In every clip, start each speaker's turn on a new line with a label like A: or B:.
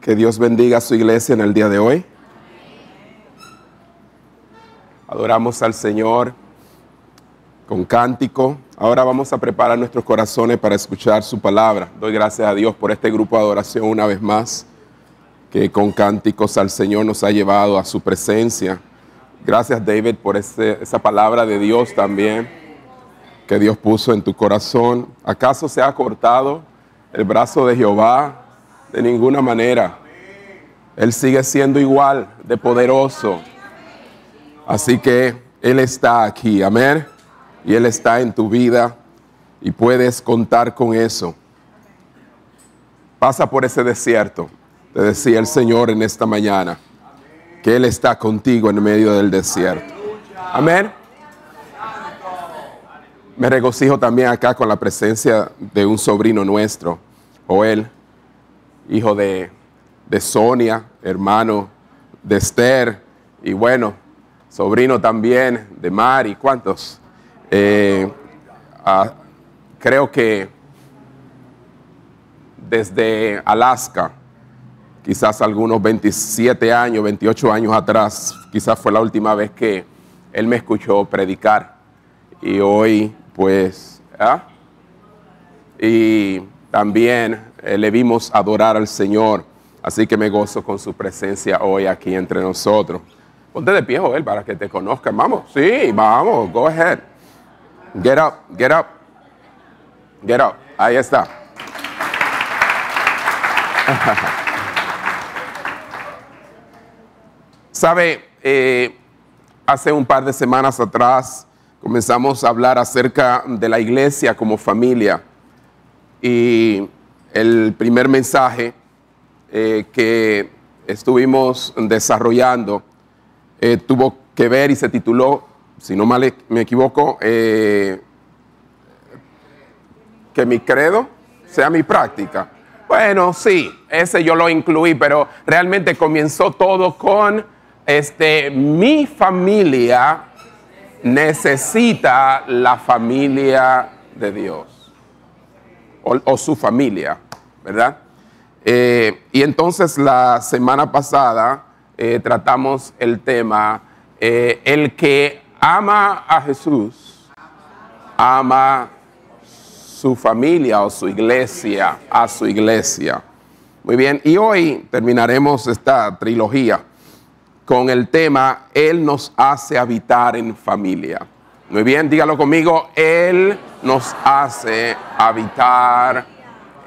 A: Que Dios bendiga a su iglesia en el día de hoy. Adoramos al Señor con cántico. Ahora vamos a preparar nuestros corazones para escuchar su palabra. Doy gracias a Dios por este grupo de adoración una vez más, que con cánticos al Señor nos ha llevado a su presencia. Gracias David por esa palabra de Dios también que Dios puso en tu corazón. ¿Acaso se ha cortado el brazo de Jehová? De ninguna manera. Él sigue siendo igual de poderoso. Así que Él está aquí, amén. Y Él está en tu vida y puedes contar con eso. Pasa por ese desierto, te decía el Señor en esta mañana, que Él está contigo en medio del desierto. Amén. Me regocijo también acá con la presencia de un sobrino nuestro, Joel hijo de, Sonia, hermano de Esther, y bueno, sobrino también de Mari, ¿cuántos? Eh, creo que desde Alaska, quizás algunos 27 años, 28 años atrás, quizás fue la última vez que él me escuchó predicar. Y hoy, pues, ¿ah? y también eh, le vimos adorar al Señor. Así que me gozo con su presencia hoy aquí entre nosotros. Ponte de pie, Joel, para que te conozcan. Vamos, sí, vamos, go ahead. Get up, get up. Get up. Ahí está. Sabe, eh, hace un par de semanas atrás comenzamos a hablar acerca de la iglesia como familia. Y el primer mensaje eh, que estuvimos desarrollando eh, tuvo que ver y se tituló, si no mal me equivoco, eh, que mi credo sea mi práctica. Bueno, sí, ese yo lo incluí, pero realmente comenzó todo con este, mi familia necesita la familia de Dios o, su familia, ¿verdad? Eh, y entonces la semana pasada eh, tratamos el tema, el que ama a Jesús, ama su familia o su iglesia, a su iglesia. Muy bien, y hoy terminaremos esta trilogía con el tema, Él nos hace habitar en familia. Muy bien, dígalo conmigo. Él nos hace habitar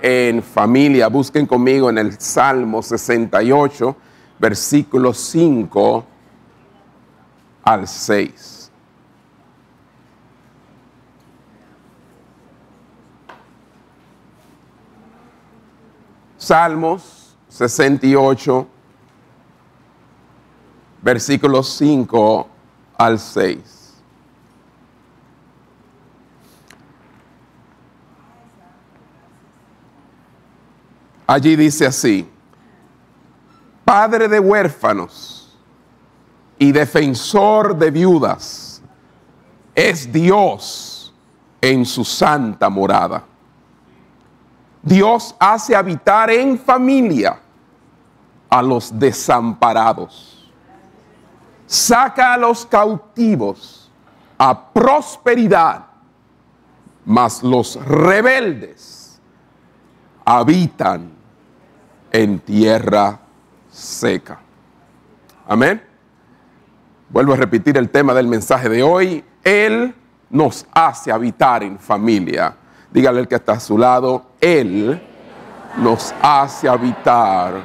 A: en familia. Busquen conmigo en el Salmo 68, versículos 5 al 6. Salmos 68, versículos 5 al 6. Allí dice así, Padre de huérfanos y defensor de viudas, es Dios en su santa morada. Dios hace habitar en familia a los desamparados. Saca a los cautivos a prosperidad, mas los rebeldes habitan en tierra seca. Amén. Vuelvo a repetir el tema del mensaje de hoy. Él nos hace habitar en familia. Dígale el que está a su lado, Él nos hace habitar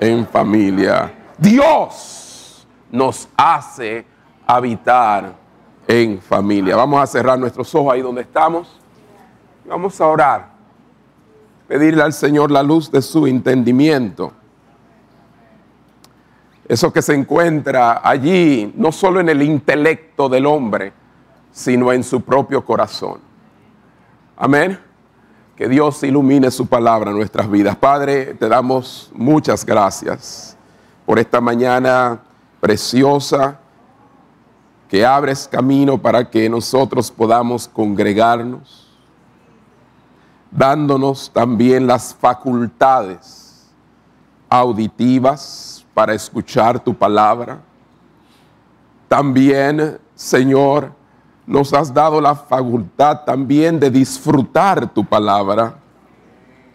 A: en familia. Dios nos hace habitar en familia. Vamos a cerrar nuestros ojos ahí donde estamos. Vamos a orar pedirle al Señor la luz de su entendimiento. Eso que se encuentra allí, no solo en el intelecto del hombre, sino en su propio corazón. Amén. que Dios ilumine su palabra en nuestras vidas. Padre, te damos muchas gracias por esta mañana preciosa que abres camino para que nosotros podamos congregarnos, dándonos también las facultades auditivas para escuchar tu palabra. También, Señor, nos has dado la facultad también de disfrutar tu palabra,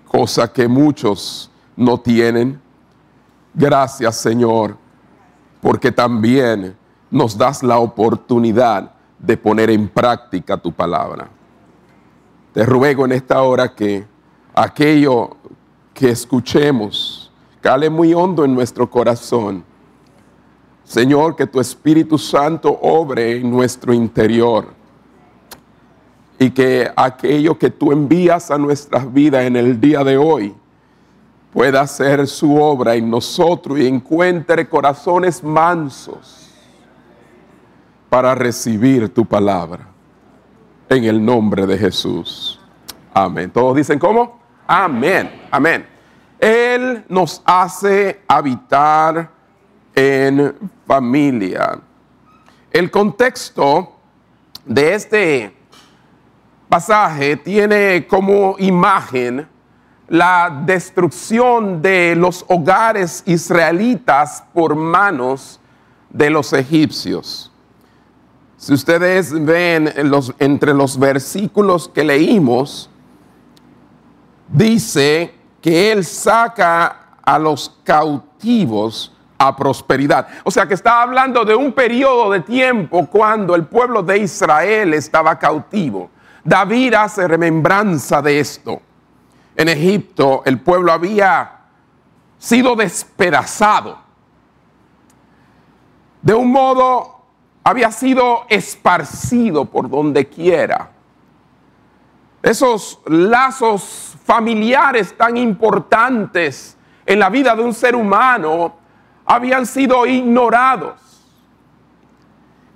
A: cosa que muchos no tienen. Gracias, Señor, porque también nos das la oportunidad de poner en práctica tu palabra. Te ruego en esta hora que aquello que escuchemos cale muy hondo en nuestro corazón. Señor, que tu Espíritu Santo obre en nuestro interior y que aquello que tú envías a nuestras vidas en el día de hoy pueda hacer su obra en nosotros y encuentre corazones mansos para recibir tu palabra. En el nombre de Jesús. Amén. Todos dicen cómo? Amén. Amén. Él nos hace habitar en familia. El contexto de este pasaje tiene como imagen la destrucción de los hogares israelitas por manos de los egipcios. Si ustedes ven entre los versículos que leímos, dice que Él saca a los cautivos a prosperidad. O sea que está hablando de un periodo de tiempo cuando el pueblo de Israel estaba cautivo. David hace remembranza de esto. En Egipto el pueblo había sido despedazado. De un modo había sido esparcido por donde quiera. Esos lazos familiares tan importantes en la vida de un ser humano habían sido ignorados.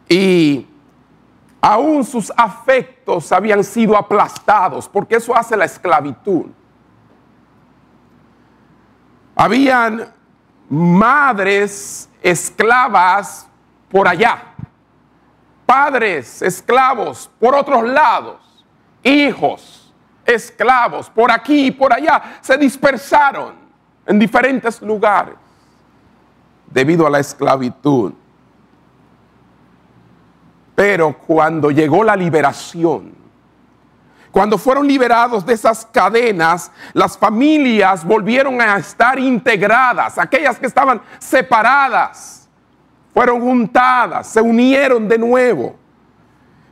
A: Y aún sus afectos habían sido aplastados, porque eso hace la esclavitud. Habían madres esclavas por allá padres esclavos por otros lados, hijos esclavos por aquí y por allá, se dispersaron en diferentes lugares debido a la esclavitud. Pero cuando llegó la liberación, cuando fueron liberados de esas cadenas, las familias volvieron a estar integradas, aquellas que estaban separadas fueron juntadas, se unieron de nuevo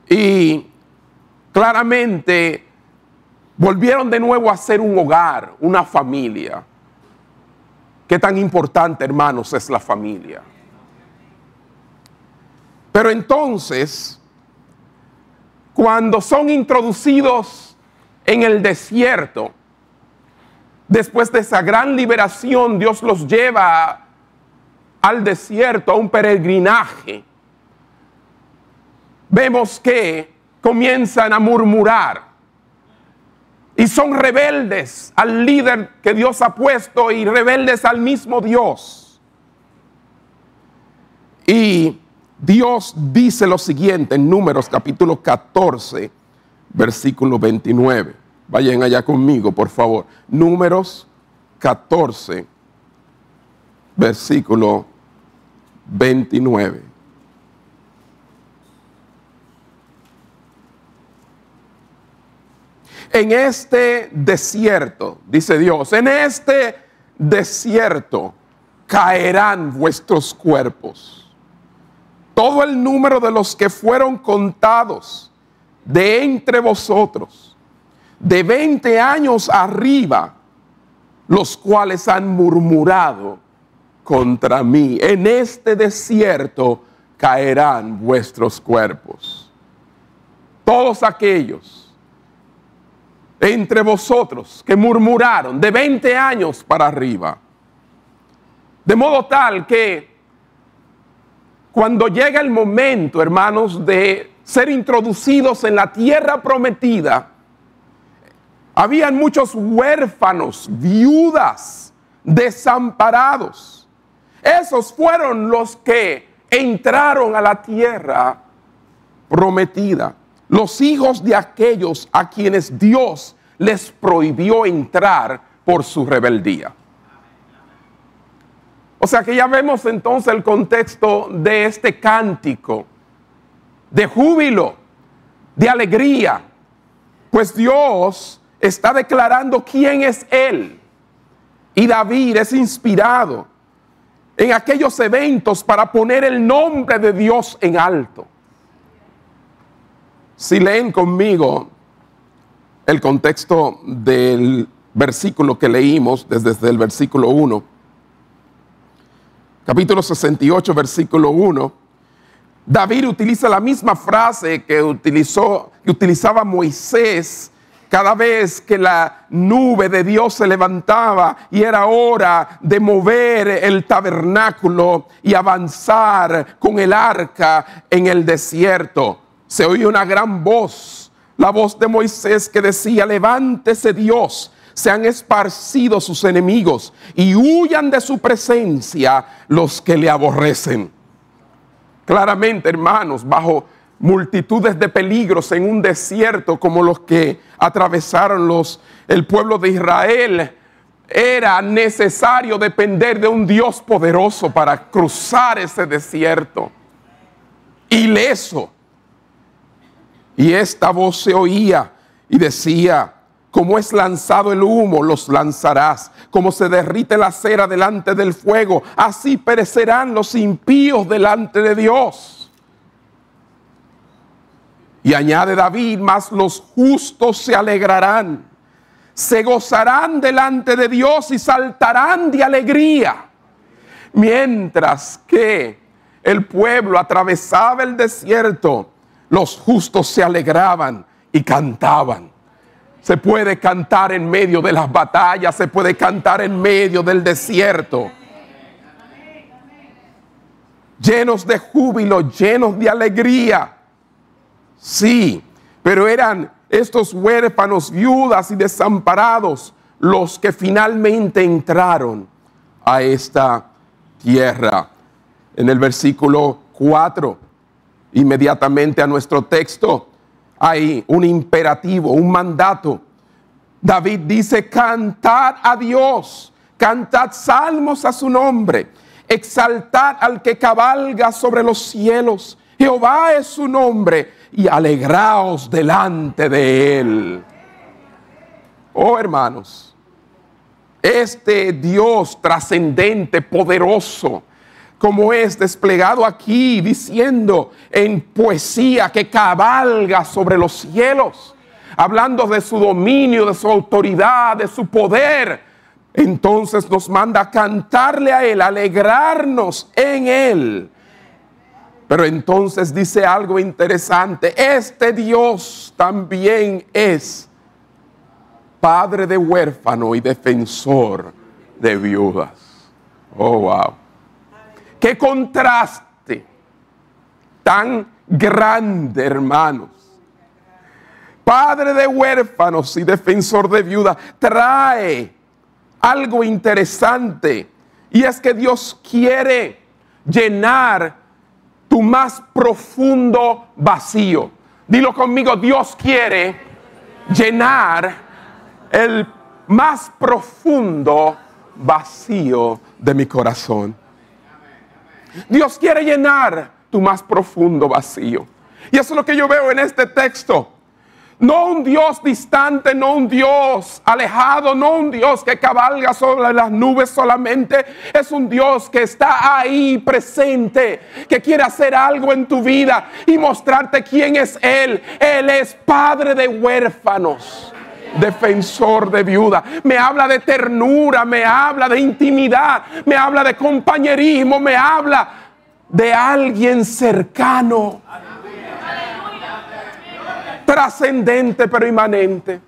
A: y claramente volvieron de nuevo a ser un hogar, una familia. Qué tan importante, hermanos, es la familia. Pero entonces, cuando son introducidos en el desierto, después de esa gran liberación, Dios los lleva al desierto, a un peregrinaje, vemos que comienzan a murmurar y son rebeldes al líder que Dios ha puesto y rebeldes al mismo Dios. Y Dios dice lo siguiente en Números capítulo 14, versículo 29. Vayan allá conmigo, por favor. Números 14, versículo 29. En este desierto, dice Dios, en este desierto caerán vuestros cuerpos. Todo el número de los que fueron contados de entre vosotros, de 20 años arriba, los cuales han murmurado contra mí. En este desierto caerán vuestros cuerpos. Todos aquellos entre vosotros que murmuraron de 20 años para arriba. De modo tal que cuando llega el momento, hermanos, de ser introducidos en la tierra prometida, Habían muchos huérfanos, viudas, desamparados. Esos fueron los que entraron a la tierra prometida. Los hijos de aquellos a quienes Dios les prohibió entrar por su rebeldía. O sea que ya vemos entonces el contexto de este cántico, de júbilo, de alegría, pues Dios está declarando quién es Él. Y David es inspirado en aquellos eventos para poner el nombre de Dios en alto. Si leen conmigo el contexto del versículo que leímos desde, el versículo 1, capítulo 68, versículo 1, David utiliza la misma frase que, utilizó, que utilizaba Moisés cada vez que la nube de Dios se levantaba y era hora de mover el tabernáculo y avanzar con el arca en el desierto. Se oye una gran voz, la voz de Moisés que decía, levántese Dios se han esparcido sus enemigos y huyan de su presencia los que le aborrecen. Claramente, hermanos, bajo multitudes de peligros en un desierto como los que atravesaron los, el pueblo de Israel, era necesario depender de un Dios poderoso para cruzar ese desierto. Ileso. Y esta voz se oía y decía, como es lanzado el humo, los lanzarás. Como se derrite la cera delante del fuego, así perecerán los impíos delante de Dios. Y añade David, más los justos se alegrarán, se gozarán delante de Dios y saltarán de alegría. Mientras que el pueblo atravesaba el desierto, los justos se alegraban y cantaban. Se puede cantar en medio de las batallas, se puede cantar en medio del desierto. Llenos de júbilo, llenos de alegría. Sí, pero eran estos huérfanos, viudas y desamparados los que finalmente entraron a esta tierra. En el versículo 4, inmediatamente a nuestro texto, hay un imperativo, un mandato. David dice, cantad a Dios, cantad salmos a su nombre, exaltad al que cabalga sobre los cielos. Jehová es su nombre y alegraos delante de él. Oh hermanos, este Dios trascendente, poderoso, como es desplegado aquí diciendo en poesía que cabalga sobre los cielos, hablando de su dominio, de su autoridad, de su poder. Entonces nos manda a cantarle a Él, alegrarnos en Él. Pero entonces dice algo interesante, este Dios también es padre de huérfano y defensor de viudas. Oh, wow. Qué contraste tan grande, hermanos. Padre de huérfanos y defensor de viudas, trae algo interesante. Y es que Dios quiere llenar tu más profundo vacío. Dilo conmigo, Dios quiere llenar el más profundo vacío de mi corazón. Dios quiere llenar tu más profundo vacío. Y eso es lo que yo veo en este texto. No un Dios distante, no un Dios alejado, no un Dios que cabalga sobre las nubes solamente. Es un Dios que está ahí presente, que quiere hacer algo en tu vida y mostrarte quién es Él. Él es Padre de huérfanos defensor de viuda. Me habla de ternura, me habla de intimidad, me habla de compañerismo, me habla de alguien cercano. Trascendente pero inmanente.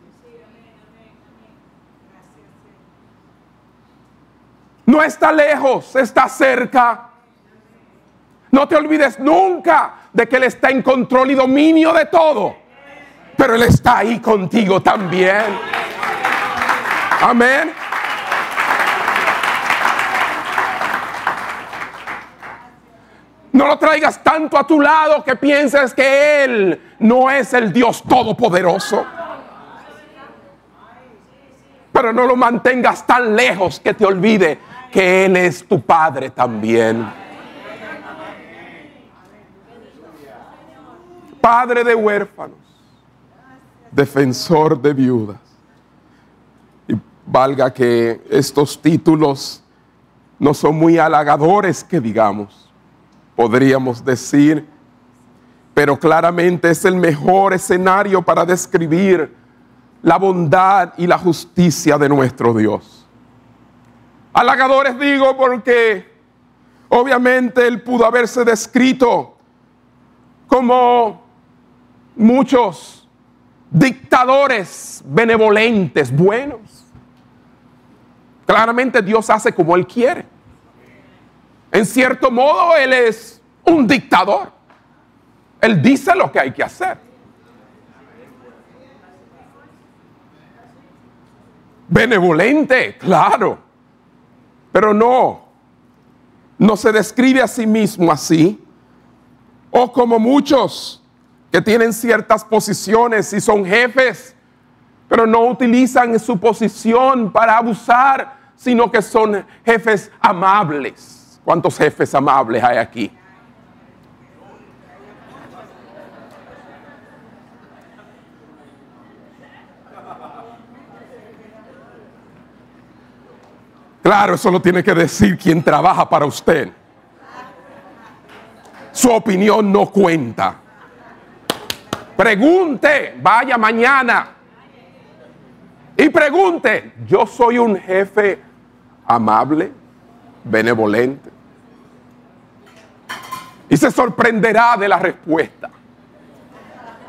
A: No está lejos, está cerca. No te olvides nunca de que Él está en control y dominio de todo pero Él está ahí contigo también. Amén. No lo traigas tanto a tu lado que pienses que Él no es el Dios todopoderoso. Pero no lo mantengas tan lejos que te olvide que Él es tu Padre también. Padre de huérfanos, defensor de viudas. Y valga que estos títulos no son muy halagadores que digamos podríamos decir, pero claramente es el mejor escenario para describir la bondad y la justicia de nuestro Dios. Halagadores digo porque obviamente él pudo haberse descrito como muchos dictadores benevolentes, buenos. Claramente Dios hace como él quiere. En cierto modo, Él es un dictador. Él dice lo que hay que hacer. Benevolente, claro. Pero no, no se describe a sí mismo así. O como muchos que tienen ciertas posiciones y son jefes, pero no utilizan su posición para abusar, sino que son jefes amables ¿Cuántos jefes amables hay aquí? Claro, eso lo tiene que decir quien trabaja para usted. Su opinión no cuenta. Pregunte, vaya mañana y pregunte, ¿yo soy un jefe amable? benevolente. Y se sorprenderá de la respuesta,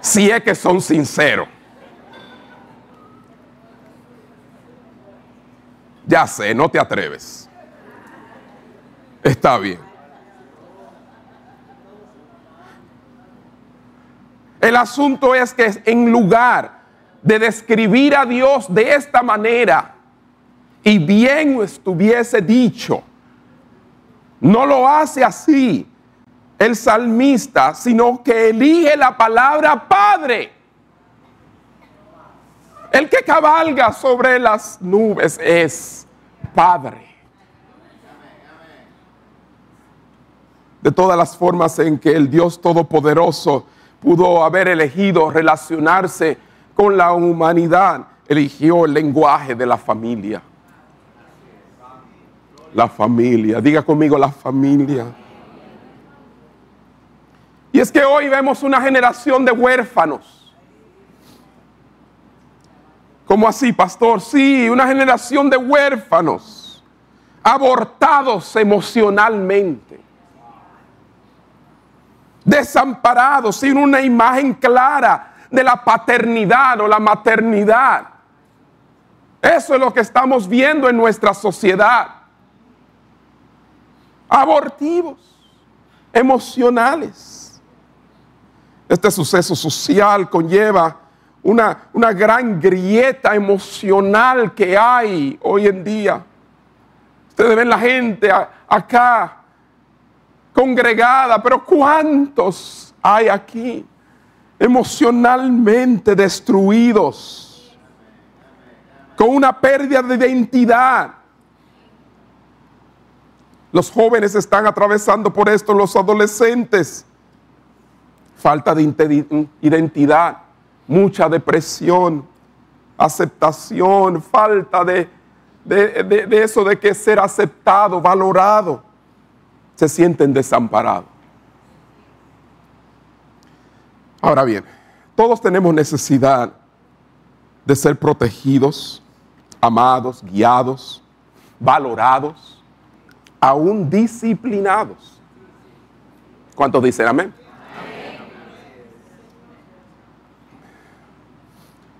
A: si es que son sinceros. Ya sé, no te atreves. Está bien. El asunto es que en lugar de describir a Dios de esta manera, y bien estuviese dicho, no lo hace así el salmista, sino que elige la palabra Padre. El que cabalga sobre las nubes es Padre. De todas las formas en que el Dios Todopoderoso pudo haber elegido relacionarse con la humanidad, eligió el lenguaje de la familia. La familia. Diga conmigo la familia. Y es que hoy vemos una generación de huérfanos. ¿Cómo así, pastor? Sí, una generación de huérfanos, abortados emocionalmente, desamparados, sin una imagen clara de la paternidad o la maternidad. Eso es lo que estamos viendo en nuestra sociedad abortivos, emocionales. Este suceso social conlleva una, una, gran grieta emocional que hay hoy en día. Ustedes ven la gente acá congregada, pero ¿cuántos hay aquí emocionalmente destruidos? Con una pérdida de identidad los jóvenes están atravesando por esto, los adolescentes. Falta de identidad, mucha depresión, aceptación, falta de, de, eso de que ser aceptado, valorado. Se sienten desamparados. Ahora bien, todos tenemos necesidad de ser protegidos, amados, guiados, valorados aún disciplinados. ¿Cuántos dicen amén?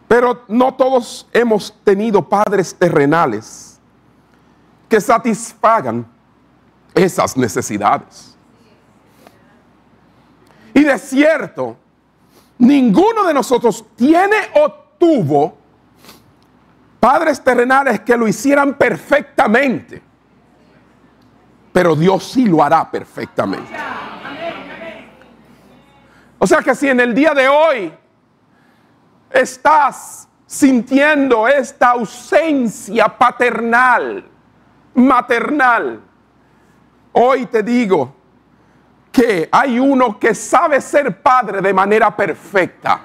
A: Pero no todos hemos tenido padres terrenales que satisfagan esas necesidades. Y de cierto, ninguno de nosotros tiene o tuvo padres terrenales que lo hicieran perfectamente, pero Dios sí lo hará perfectamente. O sea que si en el día de hoy estás sintiendo esta ausencia paternal, maternal, hoy te digo que hay uno que sabe ser padre de manera perfecta.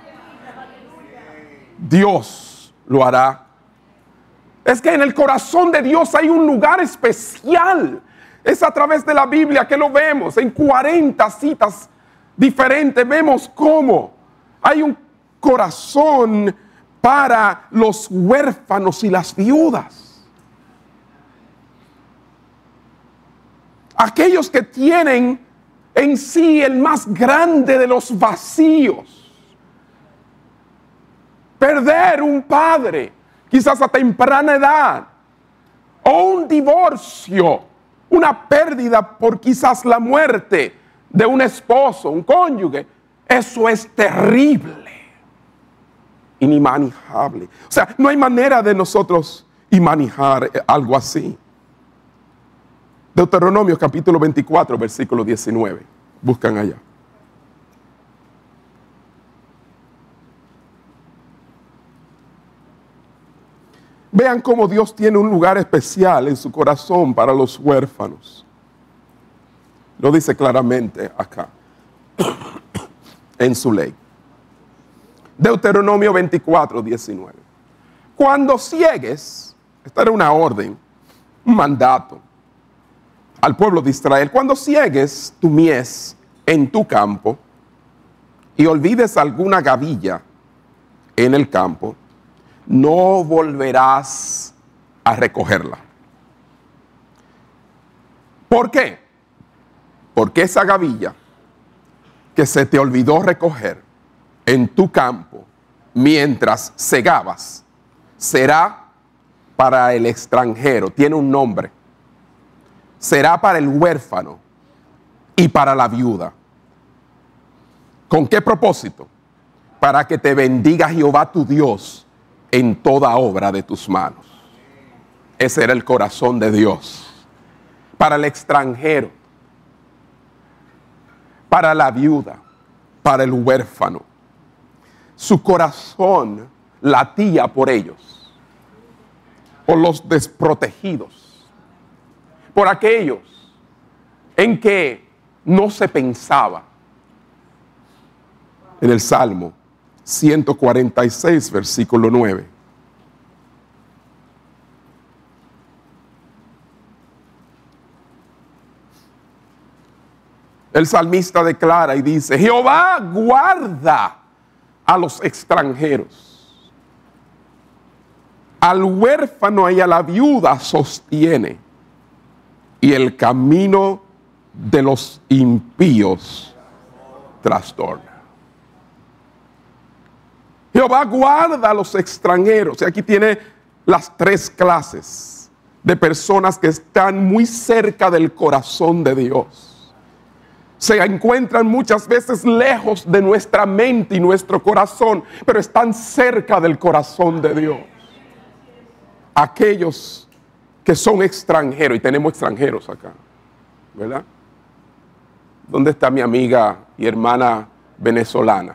A: Dios lo hará. Es que en el corazón de Dios hay un lugar especial. Es a través de la Biblia que lo vemos. En 40 citas diferente, vemos cómo hay un corazón para los huérfanos y las viudas. Aquellos que tienen en sí el más grande de los vacíos. Perder un padre, quizás a temprana edad, o un divorcio, una pérdida por quizás la muerte de un esposo, un cónyuge, eso es terrible, inimanejable. O sea, no hay manera de nosotros manejar algo así. Deuteronomio capítulo 24, versículo 19. Buscan allá. Vean cómo Dios tiene un lugar especial en su corazón para los huérfanos. Lo dice claramente acá, en su ley. Deuteronomio 24, 19. Cuando ciegues, esta era una orden, un mandato al pueblo de Israel, cuando ciegues tu mies en tu campo y olvides alguna gavilla en el campo, no volverás a recogerla. ¿Por qué? Porque esa gavilla que se te olvidó recoger en tu campo mientras segabas será para el extranjero, tiene un nombre, será para el huérfano y para la viuda. ¿Con qué propósito? Para que te bendiga Jehová tu Dios en toda obra de tus manos. Ese era el corazón de Dios. Para el extranjero para la viuda, para el huérfano. Su corazón latía por ellos, por los desprotegidos, por aquellos en que no se pensaba. En el Salmo 146, versículo 9. El salmista declara y dice, Jehová guarda a los extranjeros. Al huérfano y a la viuda sostiene. Y el camino de los impíos trastorna. Jehová guarda a los extranjeros. Y aquí tiene las tres clases de personas que están muy cerca del corazón de Dios se encuentran muchas veces lejos de nuestra mente y nuestro corazón, pero están cerca del corazón de Dios. Aquellos que son extranjeros, y tenemos extranjeros acá, ¿verdad? ¿Dónde está mi amiga y hermana venezolana?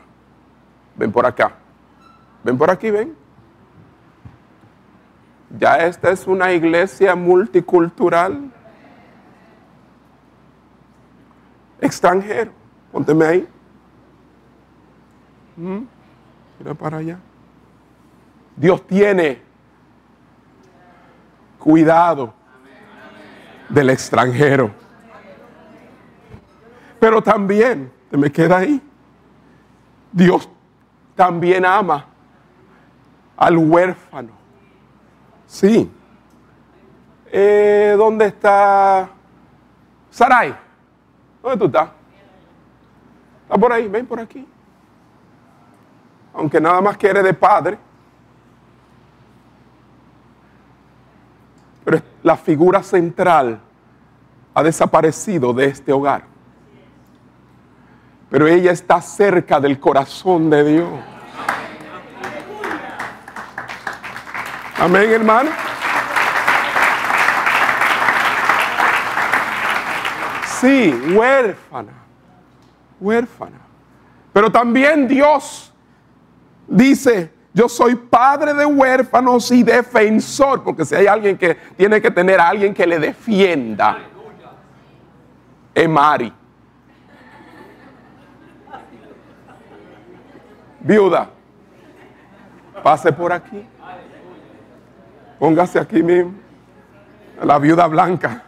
A: Ven por acá. Ven por aquí, ven. Ya esta es una iglesia multicultural. extranjero. Pónteme ahí. Mm, mira para allá. Dios tiene cuidado del extranjero. Pero también, me queda ahí, Dios también ama al huérfano. Sí. Eh, ¿Dónde está Sarai? ¿Dónde tú estás? Está por ahí, ven por aquí. Aunque nada más quiere de padre. Pero la figura central ha desaparecido de este hogar. Pero ella está cerca del corazón de Dios. Amén, hermano. Sí, huérfana, huérfana. Pero también Dios dice, yo soy padre de huérfanos y defensor, porque si hay alguien que tiene que tener a alguien que le defienda, es Mari. Viuda, pase por aquí. Póngase aquí mismo. La viuda blanca.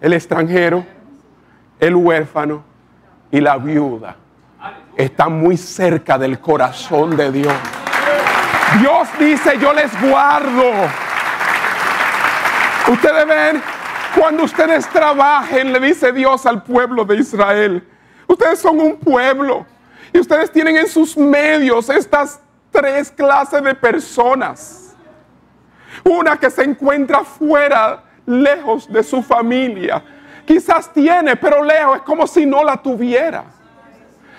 A: El extranjero, el huérfano y la viuda están muy cerca del corazón de Dios. Dios dice, yo les guardo. Ustedes ven, cuando ustedes trabajen, le dice Dios al pueblo de Israel, ustedes son un pueblo y ustedes tienen en sus medios estas tres clases de personas. Una que se encuentra fuera, lejos de su familia. Quizás tiene, pero lejos, es como si no la tuviera.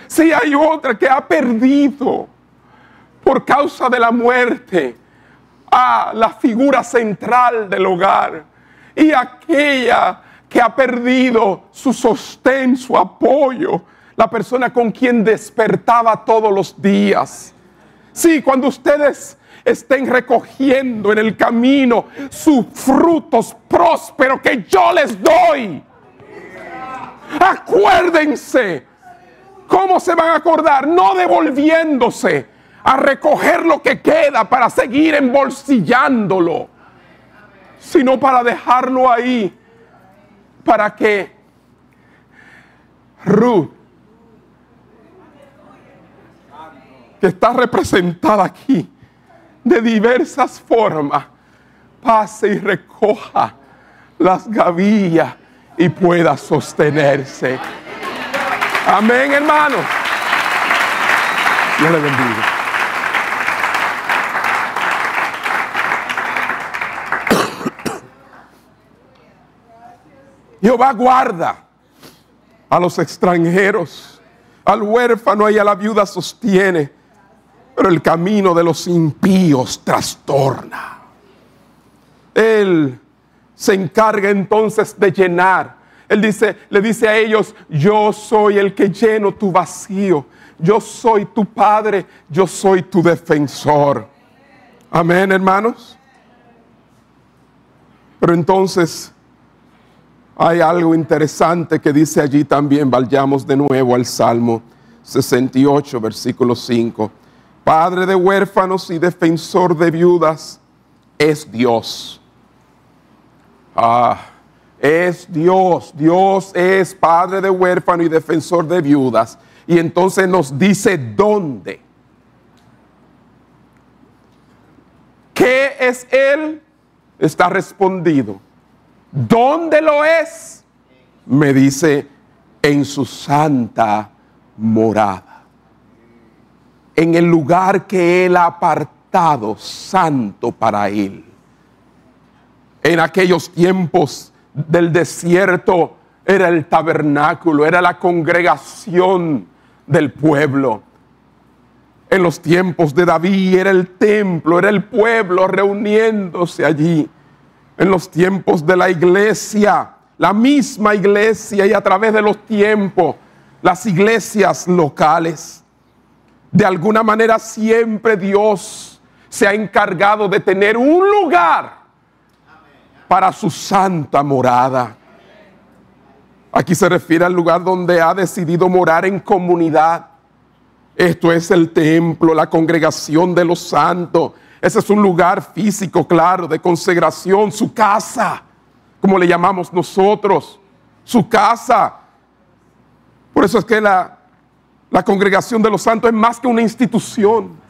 A: Si hay otra que ha perdido por causa de la muerte a la figura central del hogar y aquella que ha perdido su sostén, su apoyo, la persona con quien despertaba todos los días. Sí, cuando ustedes estén recogiendo en el camino sus frutos prósperos que yo les doy. Acuérdense. ¿Cómo se van a acordar? No devolviéndose a recoger lo que queda para seguir embolsillándolo, sino para dejarlo ahí, para que Ruth, que está representada aquí de diversas formas, pase y recoja las gavillas y pueda sostenerse. Amén, hermano. Dios le bendiga. Jehová guarda a los extranjeros, al huérfano y a la viuda sostiene, pero el camino de los impíos trastorna. Él se encarga entonces de llenar. Él dice, le dice a ellos, yo soy el que lleno tu vacío. Yo soy tu padre, yo soy tu defensor. Amén, hermanos. Pero entonces hay algo interesante que dice allí también, vayamos de nuevo al Salmo 68, versículo 5. Padre de huérfanos y defensor de viudas es Dios. Ah, es Dios. Dios es Padre de huérfano y defensor de viudas. Y entonces nos dice dónde. ¿Qué es Él? Está respondido ¿Dónde lo es? Me dice, en su santa morada. En el lugar que Él ha apartado santo para Él. En aquellos tiempos del desierto era el tabernáculo, era la congregación del pueblo. En los tiempos de David era el templo, era el pueblo reuniéndose allí en los tiempos de la iglesia, la misma iglesia y a través de los tiempos, las iglesias locales. De alguna manera siempre Dios se ha encargado de tener un lugar para su santa morada. Aquí se refiere al lugar donde ha decidido morar en comunidad. Esto es el templo, la congregación de los santos, ese es un lugar físico, claro, de consagración, su casa, como le llamamos nosotros, su casa. Por eso es que la, la congregación de los santos es más que una institución.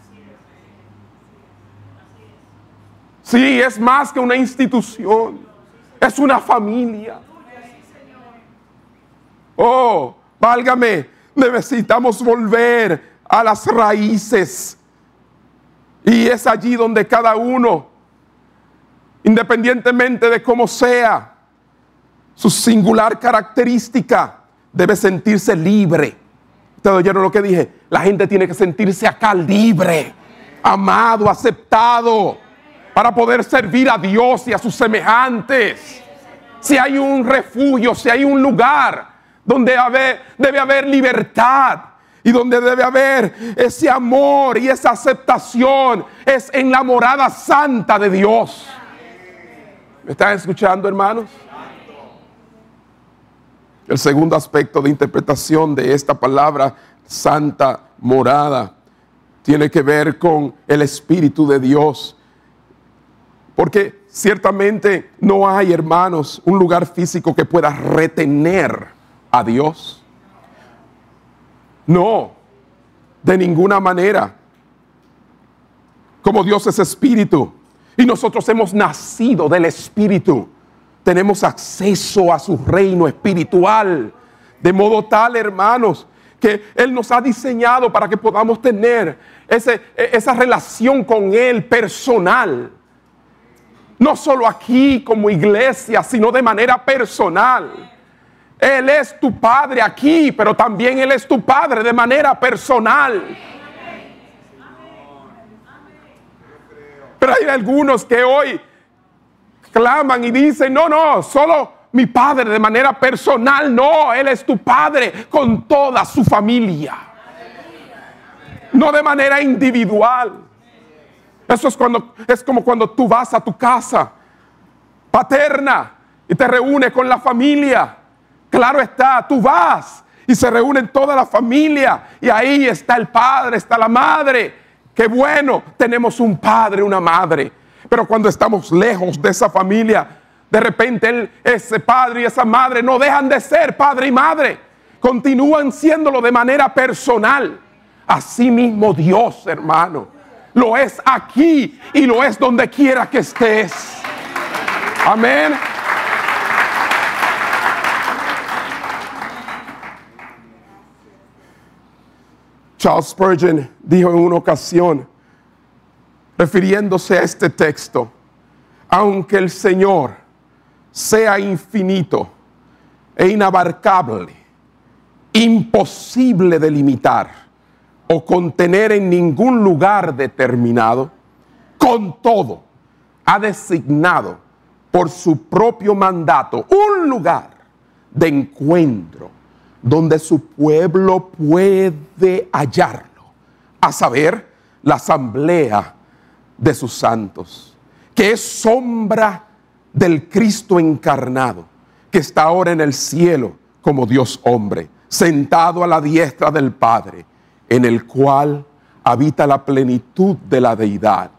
A: Sí, es más que una institución. Es una familia. Oh, válgame, necesitamos volver a las raíces y es allí donde cada uno, independientemente de cómo sea, su singular característica, debe sentirse libre Ustedes oyeron lo que dije. La gente tiene que sentirse acá libre, amado, aceptado, para poder servir a Dios y a sus semejantes. Si hay un refugio, si hay un lugar donde debe haber libertad y donde debe haber ese amor y esa aceptación, es en la morada santa de Dios. ¿Me están escuchando, hermanos? El segundo aspecto de interpretación de esta palabra santa morada tiene que ver con el Espíritu de Dios. Porque ciertamente no hay, hermanos, un lugar físico que pueda retener a Dios. No, de ninguna manera. Como Dios es espíritu y nosotros hemos nacido del espíritu, tenemos acceso a su reino espiritual. De modo tal, hermanos, que Él nos ha diseñado para que podamos tener ese, esa relación con Él personal. No solo aquí como iglesia, sino de manera personal. Él es tu Padre aquí, pero también Él es tu Padre de manera personal. Pero hay algunos que hoy claman y dicen, no, no, solo mi padre de manera personal, no, Él es tu padre con toda su familia. No de manera individual. Eso es, cuando, es como cuando tú vas a tu casa paterna y te reúnes con la familia. Claro está, tú vas y se reúnen toda la familia y ahí está el padre, está la madre. Qué bueno, tenemos un padre, una madre. Pero cuando estamos lejos de esa familia, de repente él, ese padre y esa madre no dejan de ser padre y madre. Continúan siéndolo de manera personal. Así mismo Dios, hermano, lo es aquí y lo es donde quiera que estés. Amén. Charles Spurgeon dijo en una ocasión, refiriéndose a este texto, aunque el Señor sea infinito e inabarcable, imposible de limitar o contener en ningún lugar determinado, con todo ha designado por su propio mandato un lugar de encuentro donde su pueblo puede hallarlo, a saber, la asamblea de sus santos, que es sombra del Cristo encarnado, que está ahora en el cielo como Dios hombre, sentado a la diestra del Padre, en el cual habita la plenitud de la deidad.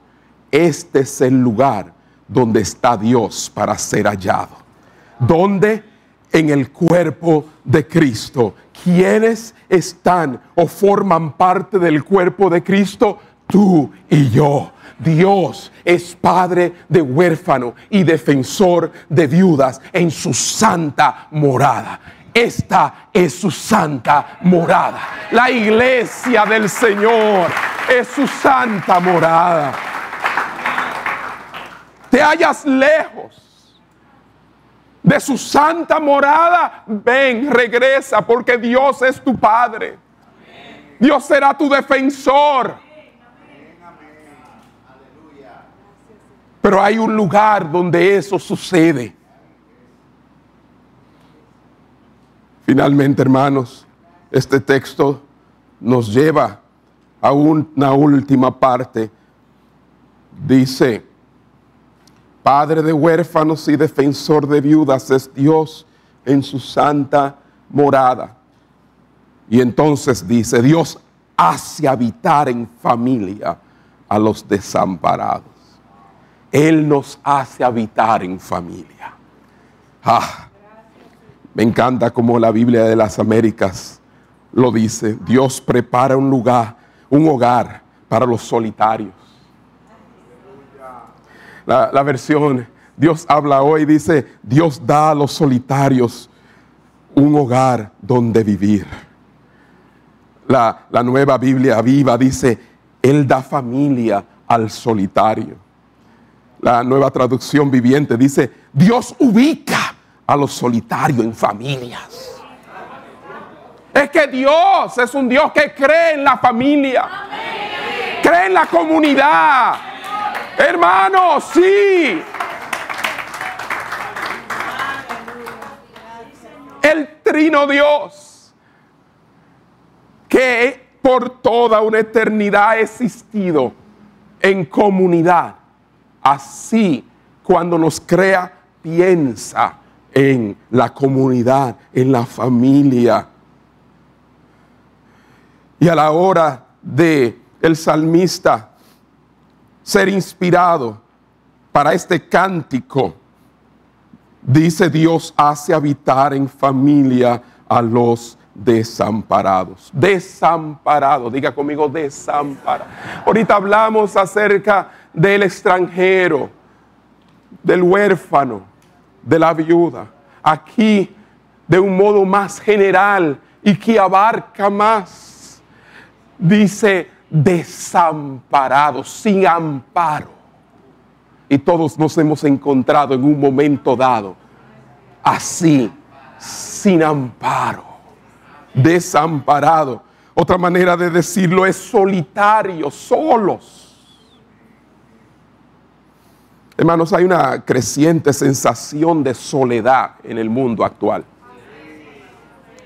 A: Este es el lugar donde está Dios para ser hallado. Donde en el cuerpo de Cristo. ¿Quiénes están o forman parte del cuerpo de Cristo? Tú y yo. Dios es padre de huérfano y defensor de viudas en su santa morada. Esta es su santa morada. La iglesia del Señor es su santa morada. Te hallas lejos de su santa morada, ven, regresa, porque Dios es tu Padre. Dios será tu defensor. Pero hay un lugar donde eso sucede. Finalmente, hermanos, este texto nos lleva a una última parte. Dice, Padre de huérfanos y defensor de viudas es Dios en su santa morada. Y entonces dice, Dios hace habitar en familia a los desamparados. Él nos hace habitar en familia. Ah, me encanta como la Biblia de las Américas lo dice. Dios prepara un lugar, un hogar para los solitarios la, versión Dios habla hoy, dice, Dios da a los solitarios un hogar donde vivir. La, la, nueva Biblia viva dice, Él da familia al solitario. La nueva traducción viviente dice, Dios ubica a los solitarios en familias. Es que Dios es un Dios que cree en la familia. Cree en la comunidad. Hermanos, sí. El trino Dios que por toda una eternidad ha existido en comunidad. Así, cuando nos crea, piensa en la comunidad, en la familia. Y a la hora de el salmista ser inspirado para este cántico, dice Dios hace habitar en familia a los desamparados. Desamparados, diga conmigo desamparado. Ahorita hablamos acerca del extranjero, del huérfano, de la viuda. Aquí, de un modo más general y que abarca más, dice desamparados, sin amparo. Y todos nos hemos encontrado en un momento dado así, sin amparo, desamparado. Otra manera de decirlo es solitario, solos. Hermanos, hay una creciente sensación de soledad en el mundo actual.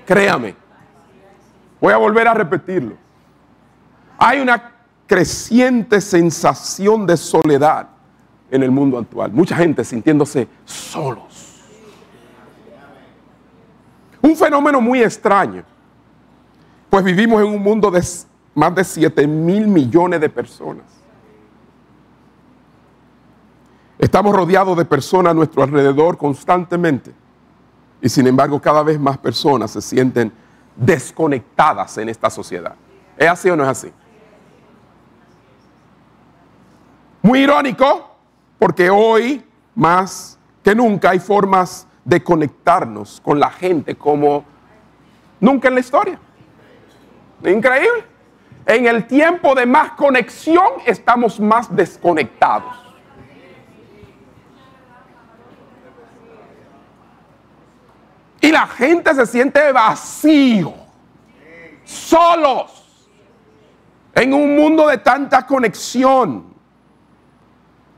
A: Créame, voy a volver a repetirlo. Hay una creciente sensación de soledad en el mundo actual. Mucha gente sintiéndose solos. Un fenómeno muy extraño, pues vivimos en un mundo de más de 7 mil millones de personas. Estamos rodeados de personas a nuestro alrededor constantemente. Y sin embargo, cada vez más personas se sienten desconectadas en esta sociedad. ¿Es así o no es así? Muy irónico, porque hoy más que nunca hay formas de conectarnos con la gente como nunca en la historia. Increíble. En el tiempo de más conexión estamos más desconectados. Y la gente se siente vacío, solos, en un mundo de tanta conexión.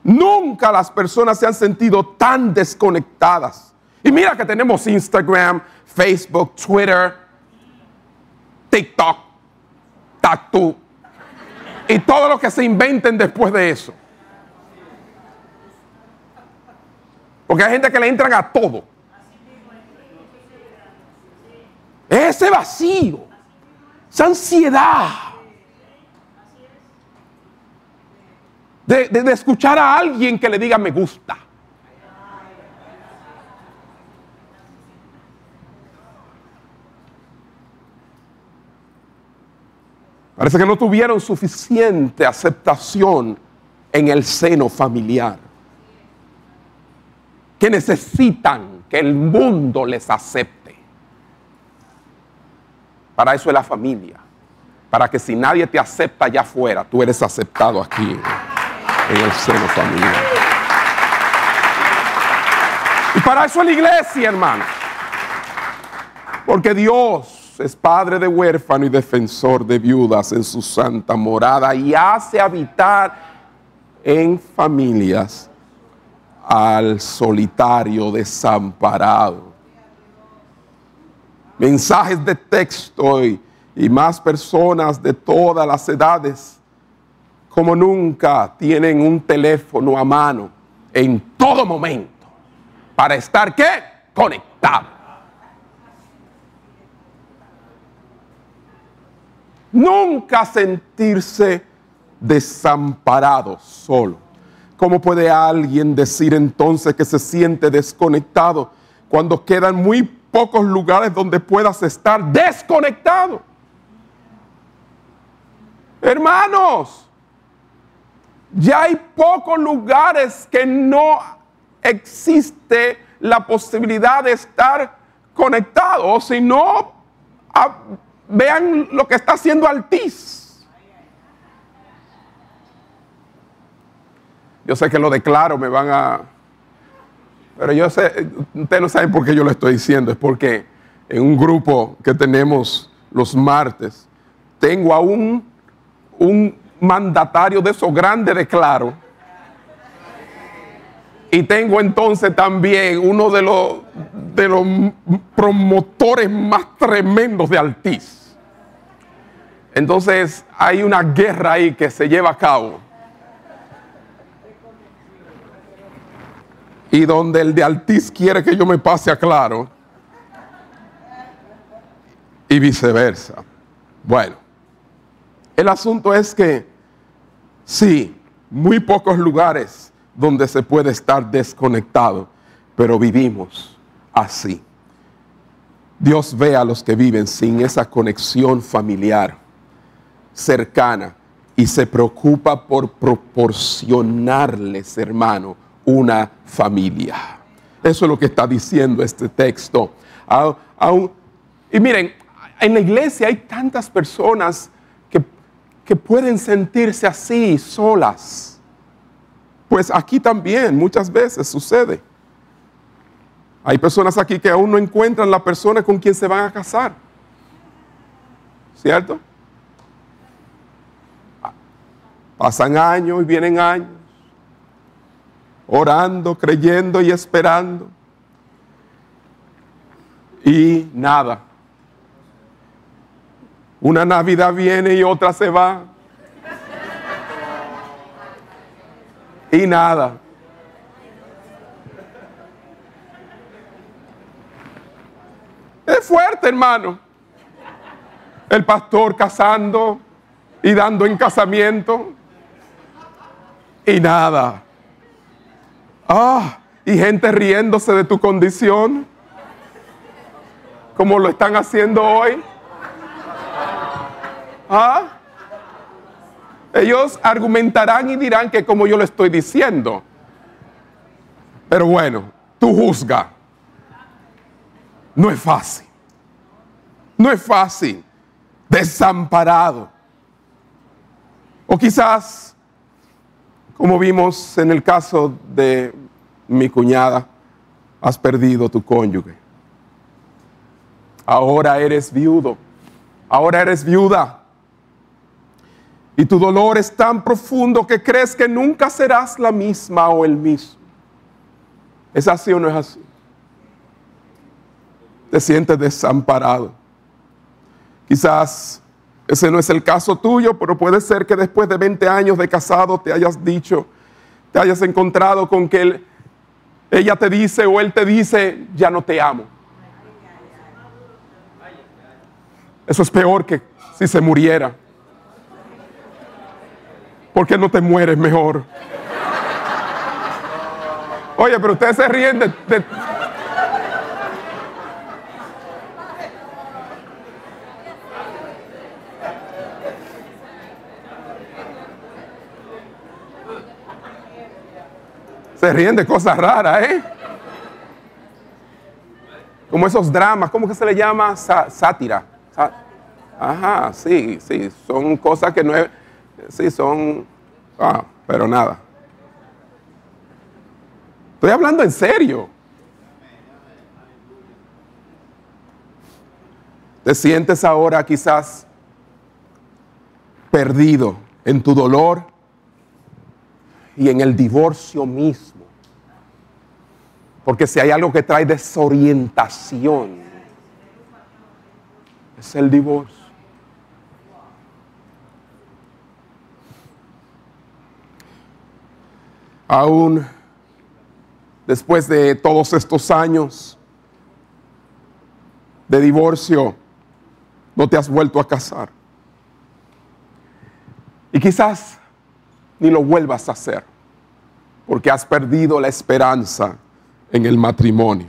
A: Nunca las personas se han sentido tan desconectadas. Y mira que tenemos Instagram, Facebook, Twitter, TikTok, Tattoo y todo lo que se inventen después de eso. Porque hay gente que le entran a todo. Ese vacío, esa ansiedad de, escuchar a alguien que le diga me gusta. Parece que no tuvieron suficiente aceptación en el seno familiar. Que necesitan que el mundo les acepte. Para eso es la familia. Para que si nadie te acepta allá afuera, tú eres aceptado aquí en el seno familiar. Y para eso es la iglesia, hermano. Porque Dios es padre de huérfano y defensor de viudas en su santa morada y hace habitar en familias al solitario desamparado mensajes de texto y, más personas de todas las edades, como nunca tienen un teléfono a mano en todo momento para estar qué? Conectado. Nunca sentirse desamparado solo. ¿Cómo puede alguien decir entonces que se siente desconectado cuando quedan muy pocos lugares donde puedas estar desconectado. Hermanos, ya hay pocos lugares que no existe la posibilidad de estar conectado. Si no, vean lo que está haciendo Altiz. Yo sé que lo declaro, me van a pero yo sé, ustedes no saben por qué yo lo estoy diciendo, es porque en un grupo que tenemos los martes, tengo a un, mandatario de esos grandes de Claro. Y tengo entonces también uno de los, de los promotores más tremendos de Altiz. Entonces hay una guerra ahí que se lleva a cabo. Y donde el de Altiz quiere que yo me pase a Claro. Y viceversa. Bueno, el asunto es que sí, muy pocos lugares donde se puede estar desconectado, pero vivimos así. Dios ve a los que viven sin esa conexión familiar cercana y se preocupa por proporcionarles, hermano, una familia. Eso es lo que está diciendo este texto. y miren, en la iglesia hay tantas personas que, que pueden sentirse así, solas. Pues aquí también muchas veces sucede. Hay personas aquí que aún no encuentran la persona con quien se van a casar. ¿Cierto? Pasan años y vienen años, orando, creyendo y esperando. Y nada. Una Navidad viene y otra se va. Y nada. Es fuerte, hermano. El pastor casando y dando en casamiento. Y nada. Ah, y gente riéndose de tu condición. Como lo están haciendo hoy. ¿Ah? Ellos argumentarán y dirán que como yo lo estoy diciendo. Pero bueno, tú juzga. No es fácil. No es fácil. Desamparado. O quizás, como vimos en el caso de mi cuñada, has perdido tu cónyuge. Ahora eres viudo. Ahora eres viuda. Y tu dolor es tan profundo que crees que nunca serás la misma o el mismo. ¿Es así o no es así? Te sientes desamparado. Quizás ese no es el caso tuyo, pero puede ser que después de 20 años de casado te hayas dicho, te hayas encontrado con que ella te dice o él te dice, ya no te amo. Eso es peor que si se muriera. ¿por qué no te mueres mejor? Oye, pero ustedes se ríen de, Se ríen de cosas raras, ¿eh? Como esos dramas, ¿cómo que se le llama? sátira. Ajá, sí, sí, son cosas que no es, sí son, ah, pero nada. Estoy hablando en serio. Te sientes ahora quizás perdido en tu dolor y en el divorcio mismo. Porque si hay algo que trae desorientación, es el divorcio. aún después de todos estos años de divorcio, no te has vuelto a casar. Y quizás ni lo vuelvas a hacer, porque has perdido la esperanza en el matrimonio.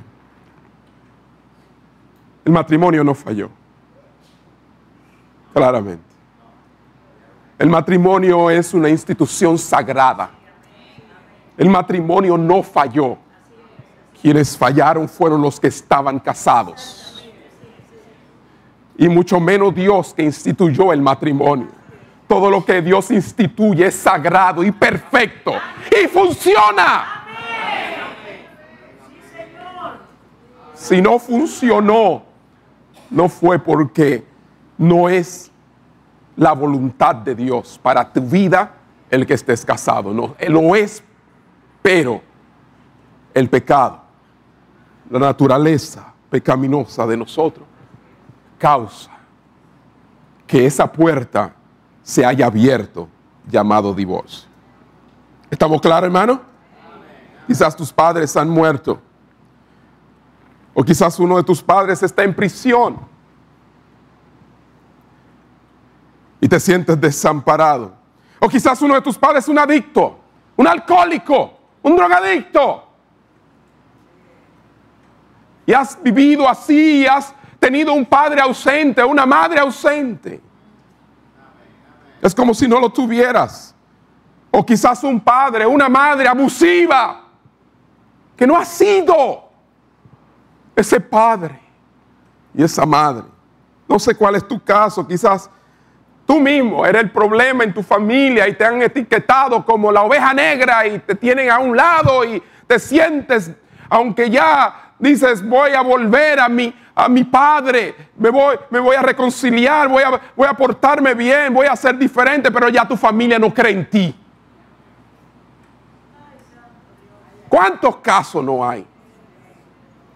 A: El matrimonio no falló, claramente. El matrimonio es una institución sagrada el matrimonio no falló. Quienes fallaron fueron los que estaban casados. Y mucho menos Dios que instituyó el matrimonio. Todo lo que Dios instituye es sagrado y perfecto. Y funciona. Si no funcionó, no fue porque no es la voluntad de Dios para tu vida el que estés casado. No, lo es, pero el pecado, la naturaleza pecaminosa de nosotros, causa que esa puerta se haya abierto llamado divorcio. ¿Estamos claros, hermano? Quizás tus padres han muerto. O quizás uno de tus padres está en prisión. Y te sientes desamparado. O quizás uno de tus padres es un adicto, un alcohólico, un drogadicto. Y has vivido así, has tenido un padre ausente, una madre ausente. Es como si no lo tuvieras. O quizás un padre, una madre abusiva, que no ha sido ese padre y esa madre. No sé cuál es tu caso, quizás tú mismo eres el problema en tu familia y te han etiquetado como la oveja negra y te tienen a un lado y te sientes, aunque ya dices voy a volver a mi, a mi padre, me voy, me voy a reconciliar, voy a, voy a portarme bien, voy a ser diferente, pero ya tu familia no cree en ti. ¿Cuántos casos no hay?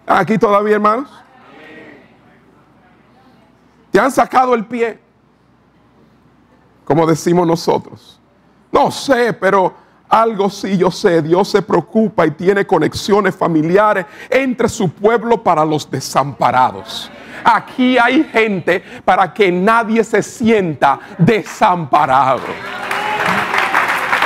A: Aquí todavía, hermanos. Te han sacado el pie, como decimos nosotros. No sé, pero algo sí yo sé. Dios se preocupa y tiene conexiones familiares entre su pueblo para los desamparados. Aquí hay gente para que nadie se sienta desamparado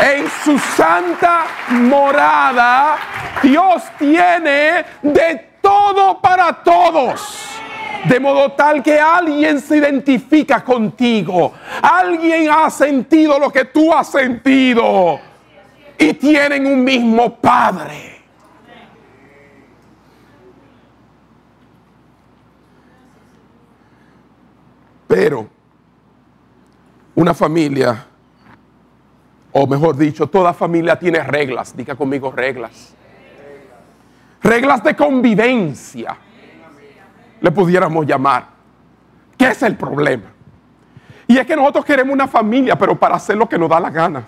A: en su santa morada, Dios tiene de todo para todos. De modo tal que alguien se identifica contigo. Alguien ha sentido lo que tú has sentido. Y tienen un mismo Padre. Pero una familia o mejor dicho, toda familia tiene reglas. Diga conmigo reglas. Reglas de convivencia. Le pudiéramos llamar. ¿Qué es el problema? Y es que nosotros queremos una familia, pero para hacer lo que nos da la gana.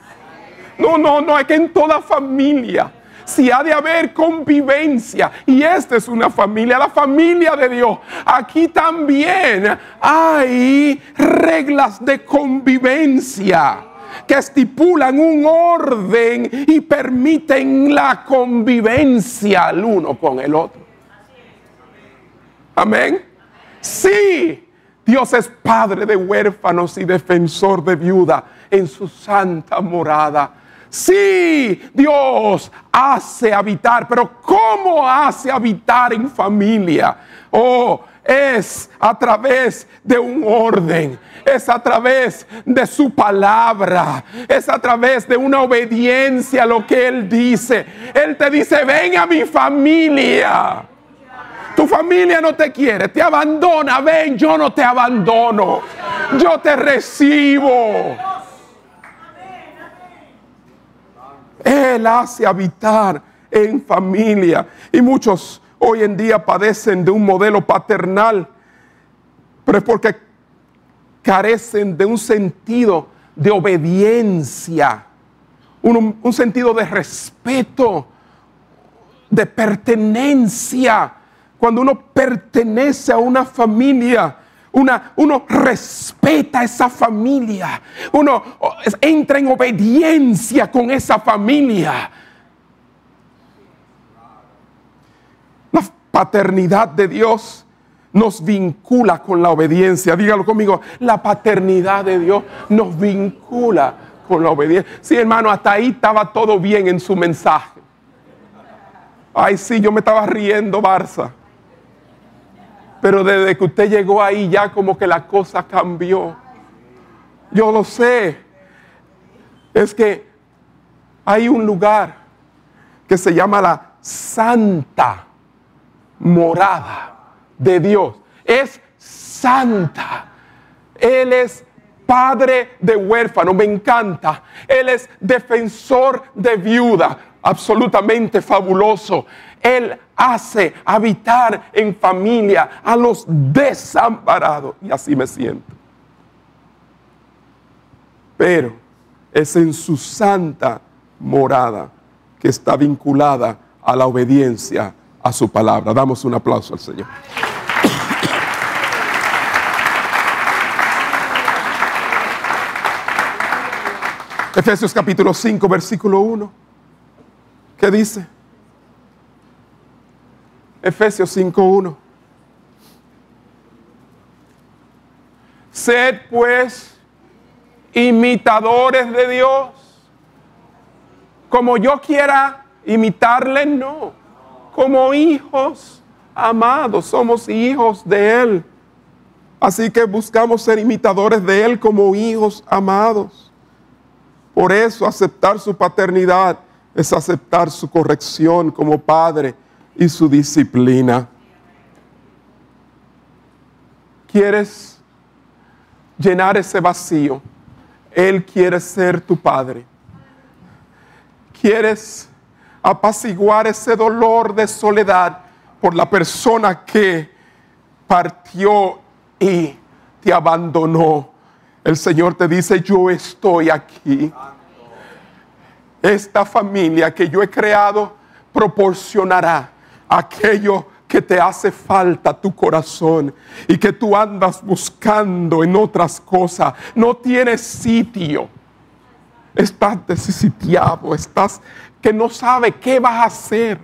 A: No, no, no, es que en toda familia si ha de haber convivencia. Y esta es una familia, la familia de Dios. Aquí también hay reglas de convivencia que estipulan un orden y permiten la convivencia el uno con el otro. Amén. Sí, Dios es padre de huérfanos y defensor de viuda en su santa morada. Sí, Dios hace habitar, pero ¿cómo hace habitar en familia? Oh, es a través de un orden, es a través de su palabra, es a través de una obediencia a lo que Él dice. Él te dice, ven a mi familia. Tu familia no te quiere, te abandona, ven, yo no te abandono, yo te recibo. Él hace habitar en familia y muchos hoy en día padecen de un modelo paternal, pero es porque carecen de un sentido de obediencia, un, sentido de respeto, de pertenencia. Cuando uno pertenece a una familia, una, uno respeta esa familia, uno entra en obediencia con esa familia. paternidad de Dios nos vincula con la obediencia. Dígalo conmigo, la paternidad de Dios nos vincula con la obediencia. Sí, hermano, hasta ahí estaba todo bien en su mensaje. Ay, sí, yo me estaba riendo, Barça. Pero desde que usted llegó ahí ya como que la cosa cambió. Yo lo sé. Es que hay un lugar que se llama la Santa morada de Dios. Es santa. Él es padre de huérfano. Me encanta. Él es defensor de viuda. Absolutamente fabuloso. Él hace habitar en familia a los desamparados. Y así me siento. pero es en su santa morada que está vinculada a la obediencia a su palabra. Damos un aplauso al Señor. Efesios capítulo 5, versículo 1. ¿Qué dice? Efesios 5, 1. Sed pues imitadores de Dios. Como yo quiera imitarle, no. Como hijos amados, somos hijos de Él. Así que buscamos ser imitadores de Él como hijos amados. Por eso aceptar su paternidad es aceptar su corrección como padre y su disciplina. ¿Quieres llenar ese vacío? Él quiere ser tu padre. ¿Quieres apaciguar ese dolor de soledad por la persona que partió y te abandonó? El Señor te dice, yo estoy aquí. Esta familia que yo he creado proporcionará aquello que te hace falta tu corazón y que tú andas buscando en otras cosas. No tienes sitio. Estás desitiado, estás que no sabe qué vas a hacer.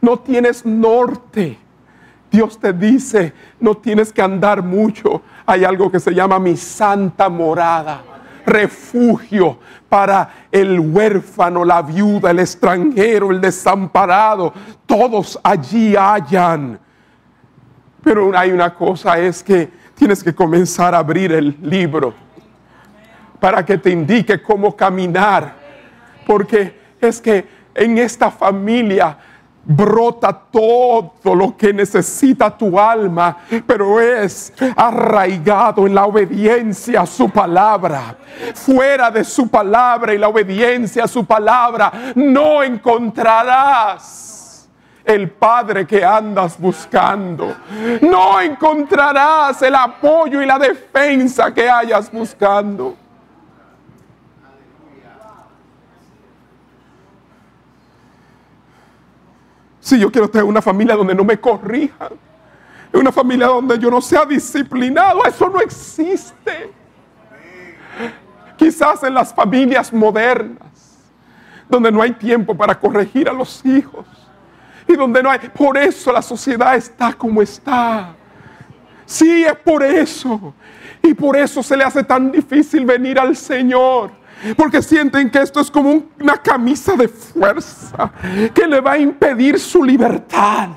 A: No tienes norte. Dios te dice, no tienes que andar mucho. Hay algo que se llama mi santa morada, refugio para el huérfano, la viuda, el extranjero, el desamparado. Todos allí hayan. Pero hay una cosa, es que tienes que comenzar a abrir el libro para que te indique cómo caminar. Porque es que en esta familia brota todo lo que necesita tu alma, pero es arraigado en la obediencia a su palabra. Fuera de su palabra y la obediencia a su palabra, no encontrarás el Padre que andas buscando. No encontrarás el apoyo y la defensa que hayas buscando. Si yo quiero tener una familia donde no me corrijan, una familia donde yo no sea disciplinado, eso no existe. Quizás en las familias modernas, donde no hay tiempo para corregir a los hijos y donde no hay, por eso la sociedad está como está. Sí, es por eso. Y por eso se le hace tan difícil venir al Señor porque sienten que esto es como una camisa de fuerza que le va a impedir su libertad.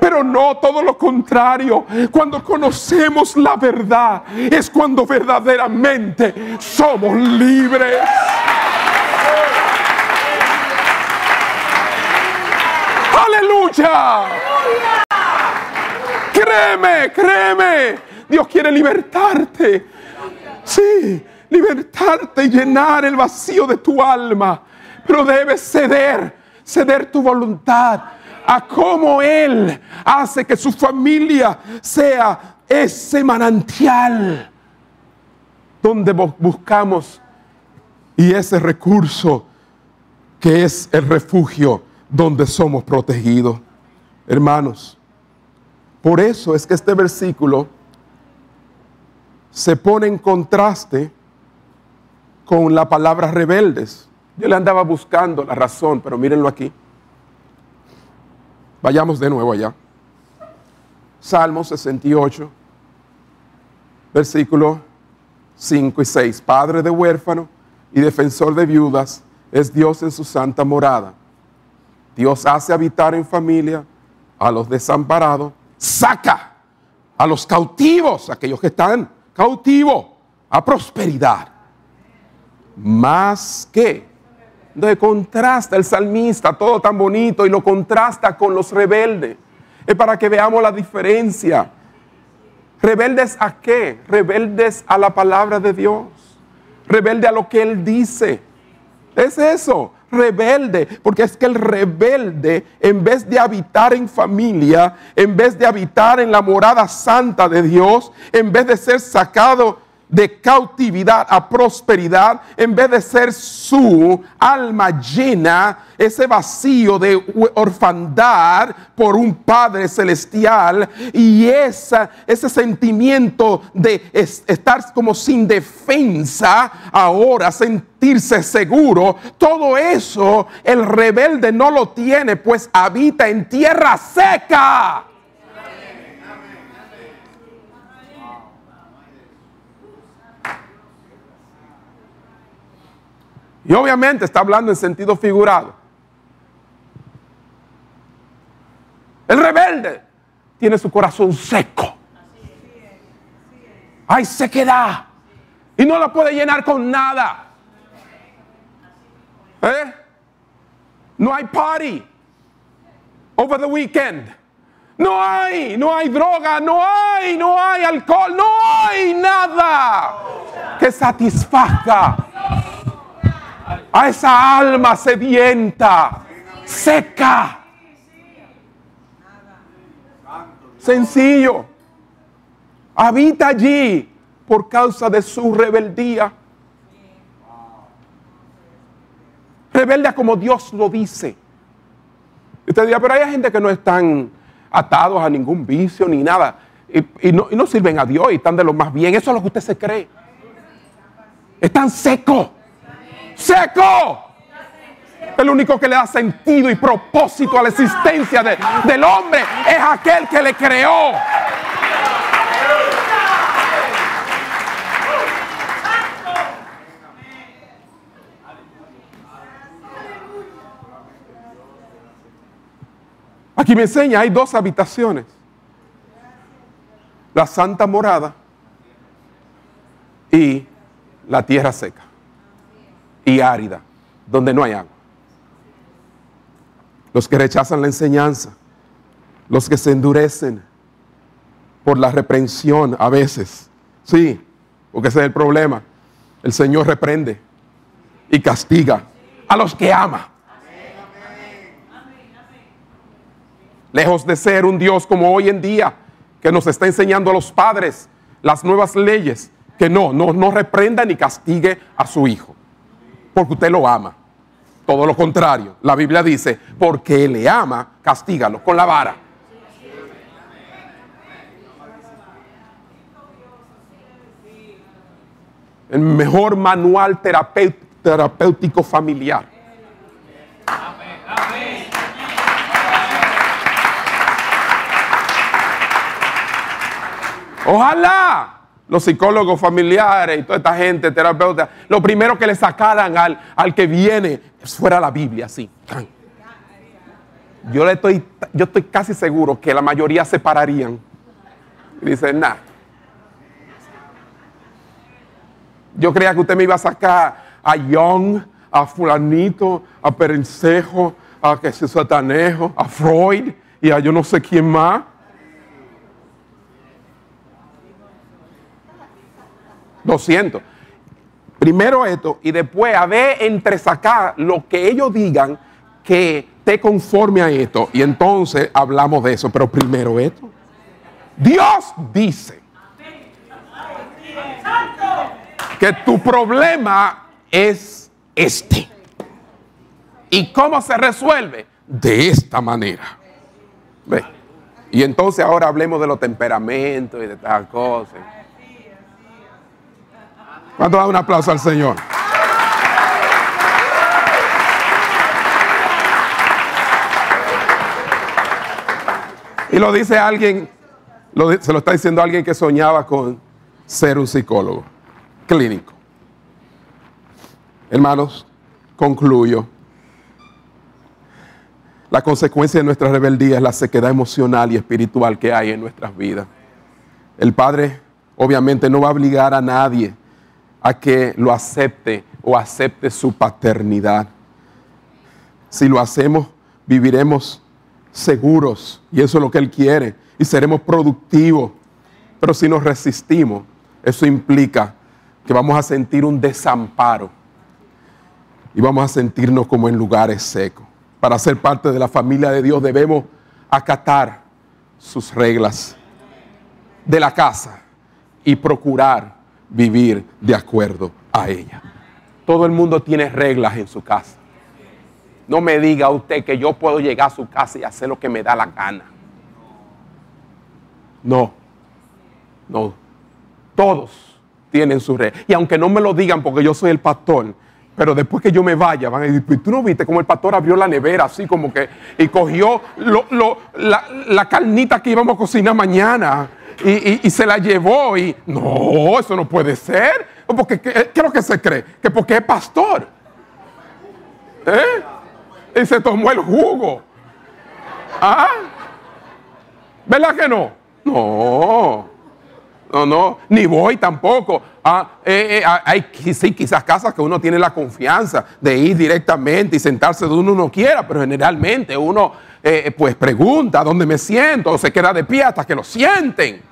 A: Pero no, todo lo contrario. Cuando conocemos la verdad es cuando verdaderamente somos libres. Aleluya. Créeme, créeme. Dios quiere libertarte. Sí, libertarte y llenar el vacío de tu alma. Pero debes ceder, ceder tu voluntad a cómo Él hace que su familia sea ese manantial donde buscamos y ese recurso que es el refugio donde somos protegidos. Hermanos, por eso es que este versículo se pone en contraste con la palabra rebeldes. Yo le andaba buscando la razón, pero mírenlo aquí. Vayamos de nuevo allá. Salmo 68, versículo 5 y 6. Padre de huérfano y defensor de viudas es Dios en su santa morada. Dios hace habitar en familia a los desamparados, saca a los cautivos, aquellos que están cautivos, a prosperidad más que. Entonces contrasta el salmista, todo tan bonito, y lo contrasta con los rebeldes. Es para que veamos la diferencia. ¿Rebeldes a qué? Rebeldes a la palabra de Dios. Rebelde a lo que Él dice. Es eso, rebelde. Porque es que el rebelde, en vez de habitar en familia, en vez de habitar en la morada santa de Dios, en vez de ser sacado de cautividad a prosperidad, en vez de ser su alma llena, ese vacío de orfandad por un Padre celestial y esa, ese sentimiento de estar como sin defensa, ahora sentirse seguro, todo eso el rebelde no lo tiene, pues habita en tierra seca. Y obviamente está hablando en sentido figurado. El rebelde tiene su corazón seco. Hay sequedad. Y no la puede llenar con nada. ¿Eh? No hay party over the weekend. No hay, no hay droga, no hay, no hay alcohol, no hay nada que satisfaga a esa alma sedienta, seca. Sencillo. Habita allí por causa de su rebeldía. Rebelde como Dios lo dice. Usted dirá, pero hay gente que no están atados a ningún vicio ni nada. Y, no, y, no, sirven a Dios y están de lo más bien. Eso es lo que usted se cree. Están secos seco. El único que le da sentido y propósito a la existencia del hombre es aquel que le creó. Aquí me enseña, hay dos habitaciones. La santa morada y la tierra seca árida, donde no hay agua. Los que rechazan la enseñanza, los que se endurecen por la reprensión a veces. Sí, porque ese es el problema. El Señor reprende y castiga a los que ama. Lejos de ser un Dios como hoy en día, que nos está enseñando a los padres las nuevas leyes, que no, no, no reprenda ni castigue a su hijo porque usted lo ama. Todo lo contrario, la Biblia dice, porque le ama, castígalo con la vara. El mejor manual terapéutico familiar. Ojalá los psicólogos familiares y toda esta gente, terapeuta, lo primero que le sacaran al, al que viene fuera la Biblia, así. Yo, le estoy, yo estoy casi seguro que la mayoría se pararían y dicen, nada. Yo creía que usted me iba a sacar a Young, a Fulanito, a Perencejo, a que se Satanejo, a Freud y a yo no sé quién más. Lo siento. Primero esto y después a ver entresacar lo que ellos digan que te conforme a esto. Y entonces hablamos de eso. Pero primero esto. Dios dice que tu problema es este. ¿Y cómo se resuelve? De esta manera. ¿Ve? Y entonces ahora hablemos de los temperamentos y de tal cosas. ¿Cuánto da un aplauso al Señor? Y lo dice alguien, se lo está diciendo alguien que soñaba con ser un psicólogo clínico. Hermanos, concluyo. La consecuencia de nuestra rebeldía es la sequedad emocional y espiritual que hay en nuestras vidas. El Padre obviamente no va a obligar a nadie a que lo acepte o acepte su paternidad. Si lo hacemos, viviremos seguros y eso es lo que Él quiere y seremos productivos. Pero si nos resistimos, eso implica que vamos a sentir un desamparo y vamos a sentirnos como en lugares secos. Para ser parte de la familia de Dios debemos acatar sus reglas de la casa y procurar vivir de acuerdo a ella. Todo el mundo tiene reglas en su casa. No me diga usted que yo puedo llegar a su casa y hacer lo que me da la gana. No, no. Todos tienen sus reglas. Y aunque no me lo digan porque yo soy el pastor, pero después que yo me vaya, van a decir, pues, tú no viste como el pastor abrió la nevera así como que y cogió la, carnita que íbamos a cocinar mañana y, se la llevó y no, eso no puede ser. Porque, ¿qué, es lo que se cree? Que porque es pastor. ¿Eh? Y se tomó el jugo. ¿Ah? ¿Verdad que no? No. No, no, ni voy tampoco. Ah, eh, eh, ah, hay sí, quizás casas que uno tiene la confianza de ir directamente y sentarse donde uno quiera, pero generalmente uno eh, pues pregunta dónde me siento o se queda de pie hasta que lo sienten.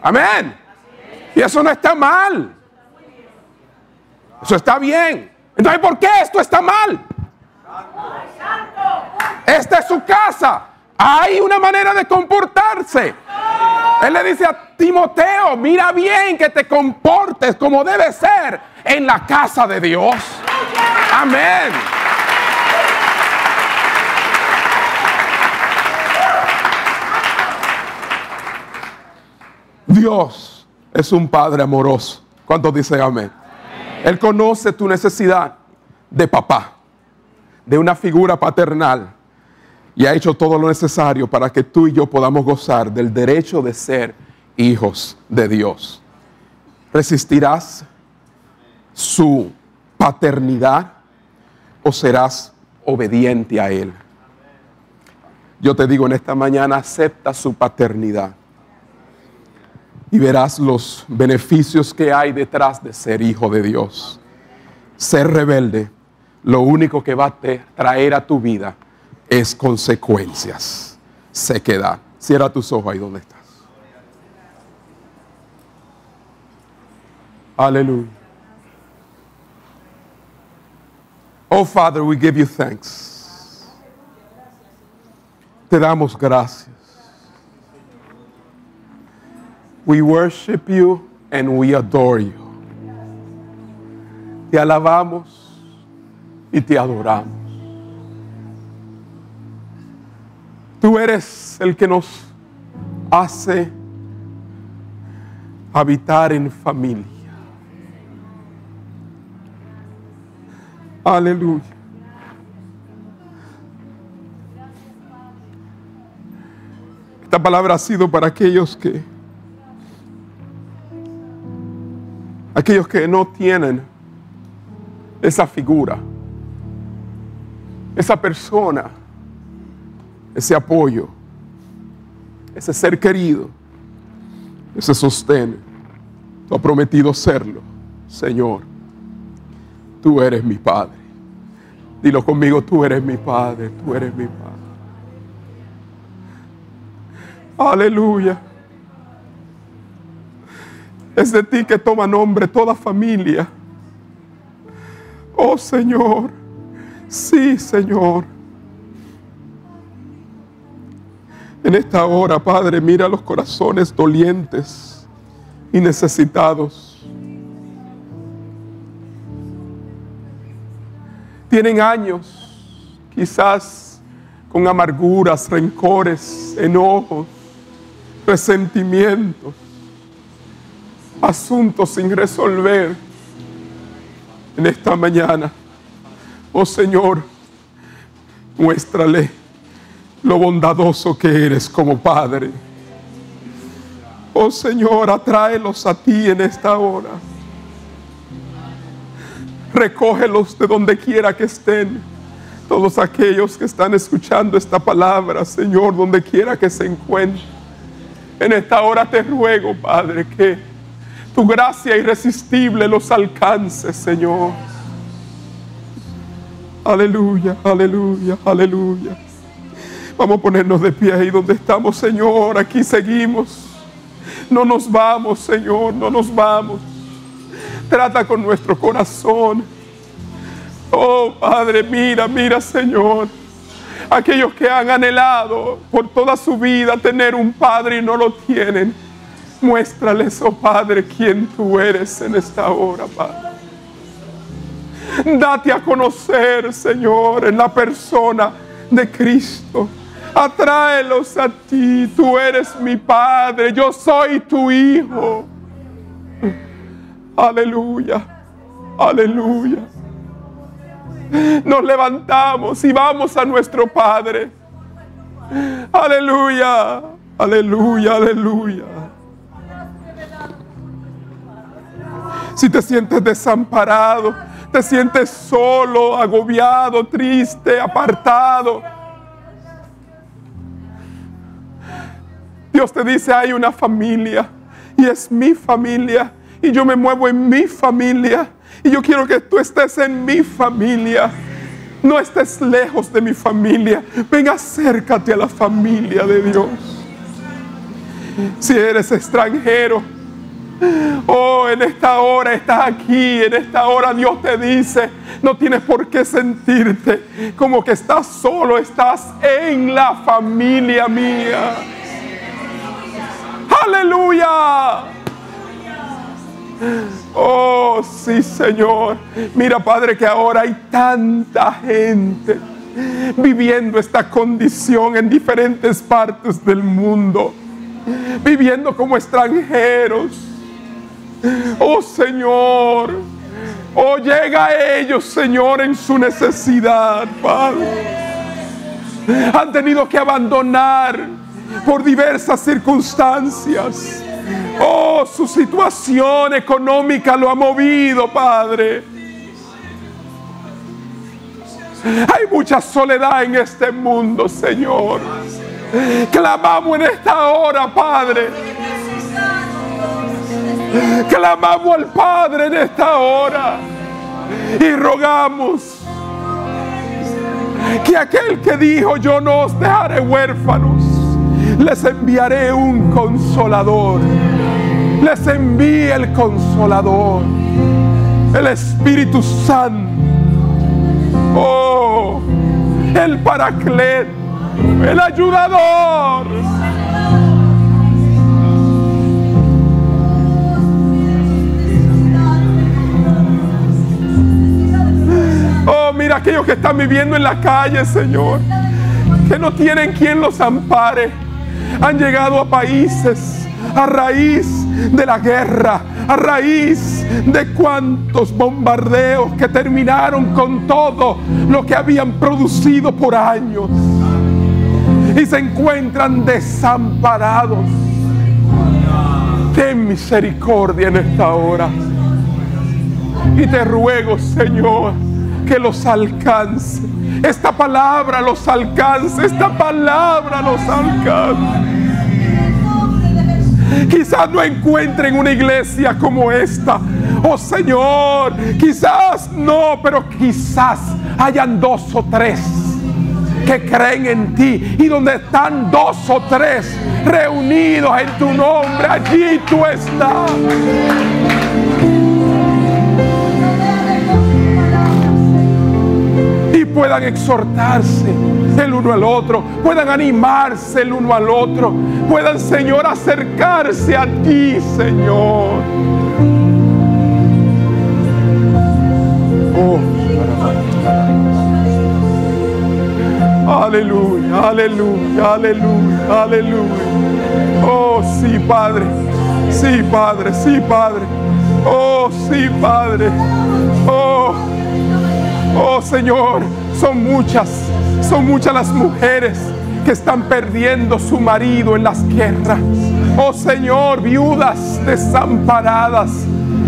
A: Amén. Y eso no está mal. Eso está bien. Entonces, ¿por qué esto está mal? Esta es su casa. Hay una manera de comportarse. Él le dice a Timoteo, mira bien que te comportes como debe ser en la casa de Dios. Amén. Dios es un Padre amoroso. ¿Cuántos dicen amén? Él conoce tu necesidad de papá, de una figura paternal y ha hecho todo lo necesario para que tú y yo podamos gozar del derecho de ser hijos de Dios. ¿Resistirás su paternidad o serás obediente a Él? Yo te digo en esta mañana, acepta su paternidad y verás los beneficios que hay detrás de ser hijo de Dios. Ser rebelde, lo único que va a traer a tu vida es consecuencias, sequedad. Cierra tus ojos ahí donde estás. Aleluya. Oh Father, we give you thanks. Te damos gracias. We worship you and we adore you. Te alabamos y te adoramos. Tú eres el que nos hace habitar en familia. Aleluya. Esta palabra ha sido para aquellos que aquellos que no tienen esa figura, esa persona ese apoyo, ese ser querido, ese sostén. Tú has prometido serlo, Señor. Tú eres mi Padre. Dilo conmigo, tú eres mi Padre, tú eres mi Padre. Aleluya. Es de ti que toma nombre toda familia. Oh Señor, sí Señor. En esta hora, Padre, mira los corazones dolientes y necesitados. Tienen años, quizás con amarguras, rencores, enojos, resentimientos, asuntos sin resolver. En esta mañana, oh Señor, muéstrale lo bondadoso que eres como Padre. Oh Señor, atráelos a ti en esta hora. Recógelos de donde quiera que estén. Todos aquellos que están escuchando esta palabra, Señor, donde quiera que se encuentren. En esta hora te ruego, Padre, que tu gracia irresistible los alcance, Señor. Aleluya, aleluya, aleluya. Vamos a ponernos de pie ahí donde estamos, Señor. Aquí seguimos. No nos vamos, Señor, no nos vamos. Trata con nuestro corazón. Oh, Padre, mira, mira, Señor. Aquellos que han anhelado por toda su vida tener un Padre y no lo tienen. Muéstrales, oh Padre, quién tú eres en esta hora, Padre. Date a conocer, Señor, en la persona de Cristo. Atráelos a ti. Tú eres mi Padre. Yo soy tu Hijo. Aleluya. Aleluya. Nos levantamos y vamos a nuestro Padre. Aleluya. Aleluya. Aleluya. Si te sientes desamparado, te sientes solo, agobiado, triste, apartado. Dios te dice, hay una familia y es mi familia y yo me muevo en mi familia y yo quiero que tú estés en mi familia. No estés lejos de mi familia. Ven, acércate a la familia de Dios. Si eres extranjero, Oh, en esta hora estás aquí, en esta hora Dios te dice, no tienes por qué sentirte como que estás solo, estás en la familia mía. Aleluya. Oh, sí, Señor. Mira, Padre, que ahora hay tanta gente viviendo esta condición en diferentes partes del mundo, viviendo como extranjeros. Oh, Señor. Oh, llega a ellos, Señor, en su necesidad, Padre. Han tenido que abandonar por diversas circunstancias Oh, su situación económica lo ha movido, Padre. Hay mucha soledad en este mundo, Señor. Clamamos en esta hora, Padre. Clamamos al Padre en esta hora y rogamos que aquel que dijo yo no os dejaré huérfanos, les enviaré un consolador les envíe el consolador, el Espíritu Santo, oh, el paraclet, el ayudador. Oh, mira aquellos que están viviendo en la calle, Señor, que no tienen quien los ampare. Han llegado a países a raíz de la guerra, a raíz de cuantos bombardeos que terminaron con todo lo que habían producido por años. Y se encuentran desamparados. Ten misericordia en esta hora. Y te ruego, Señor, que los alcance. Esta palabra los alcance. Esta palabra los alcance. Quizás no encuentren una iglesia como esta. Oh Señor, quizás no, pero quizás hayan dos o tres que creen en ti. Y donde están dos o tres reunidos en tu nombre, allí tú estás. Puedan exhortarse el uno al otro, puedan animarse el uno al otro, puedan, Señor, acercarse a ti, Señor. Oh, aleluya, aleluya, aleluya, aleluya. Oh, sí, Padre. Sí, Padre, sí, Padre. Oh, sí, Padre. Oh, oh, Señor, son muchas son muchas las mujeres que están perdiendo su marido en las guerras. Oh Señor, viudas desamparadas.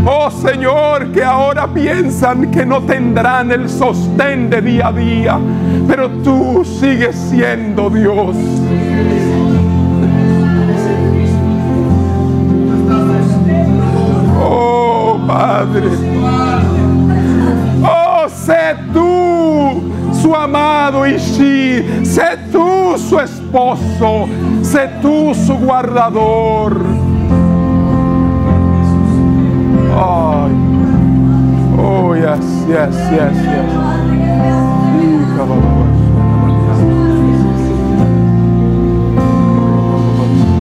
A: Oh Señor, que ahora piensan que no tendrán el sostén de día a día, pero tú sigues siendo Dios. Oh Padre. amado y sí, sé tú su esposo, sé tú su guardador. Oh, oh yes, yes, yes, yes.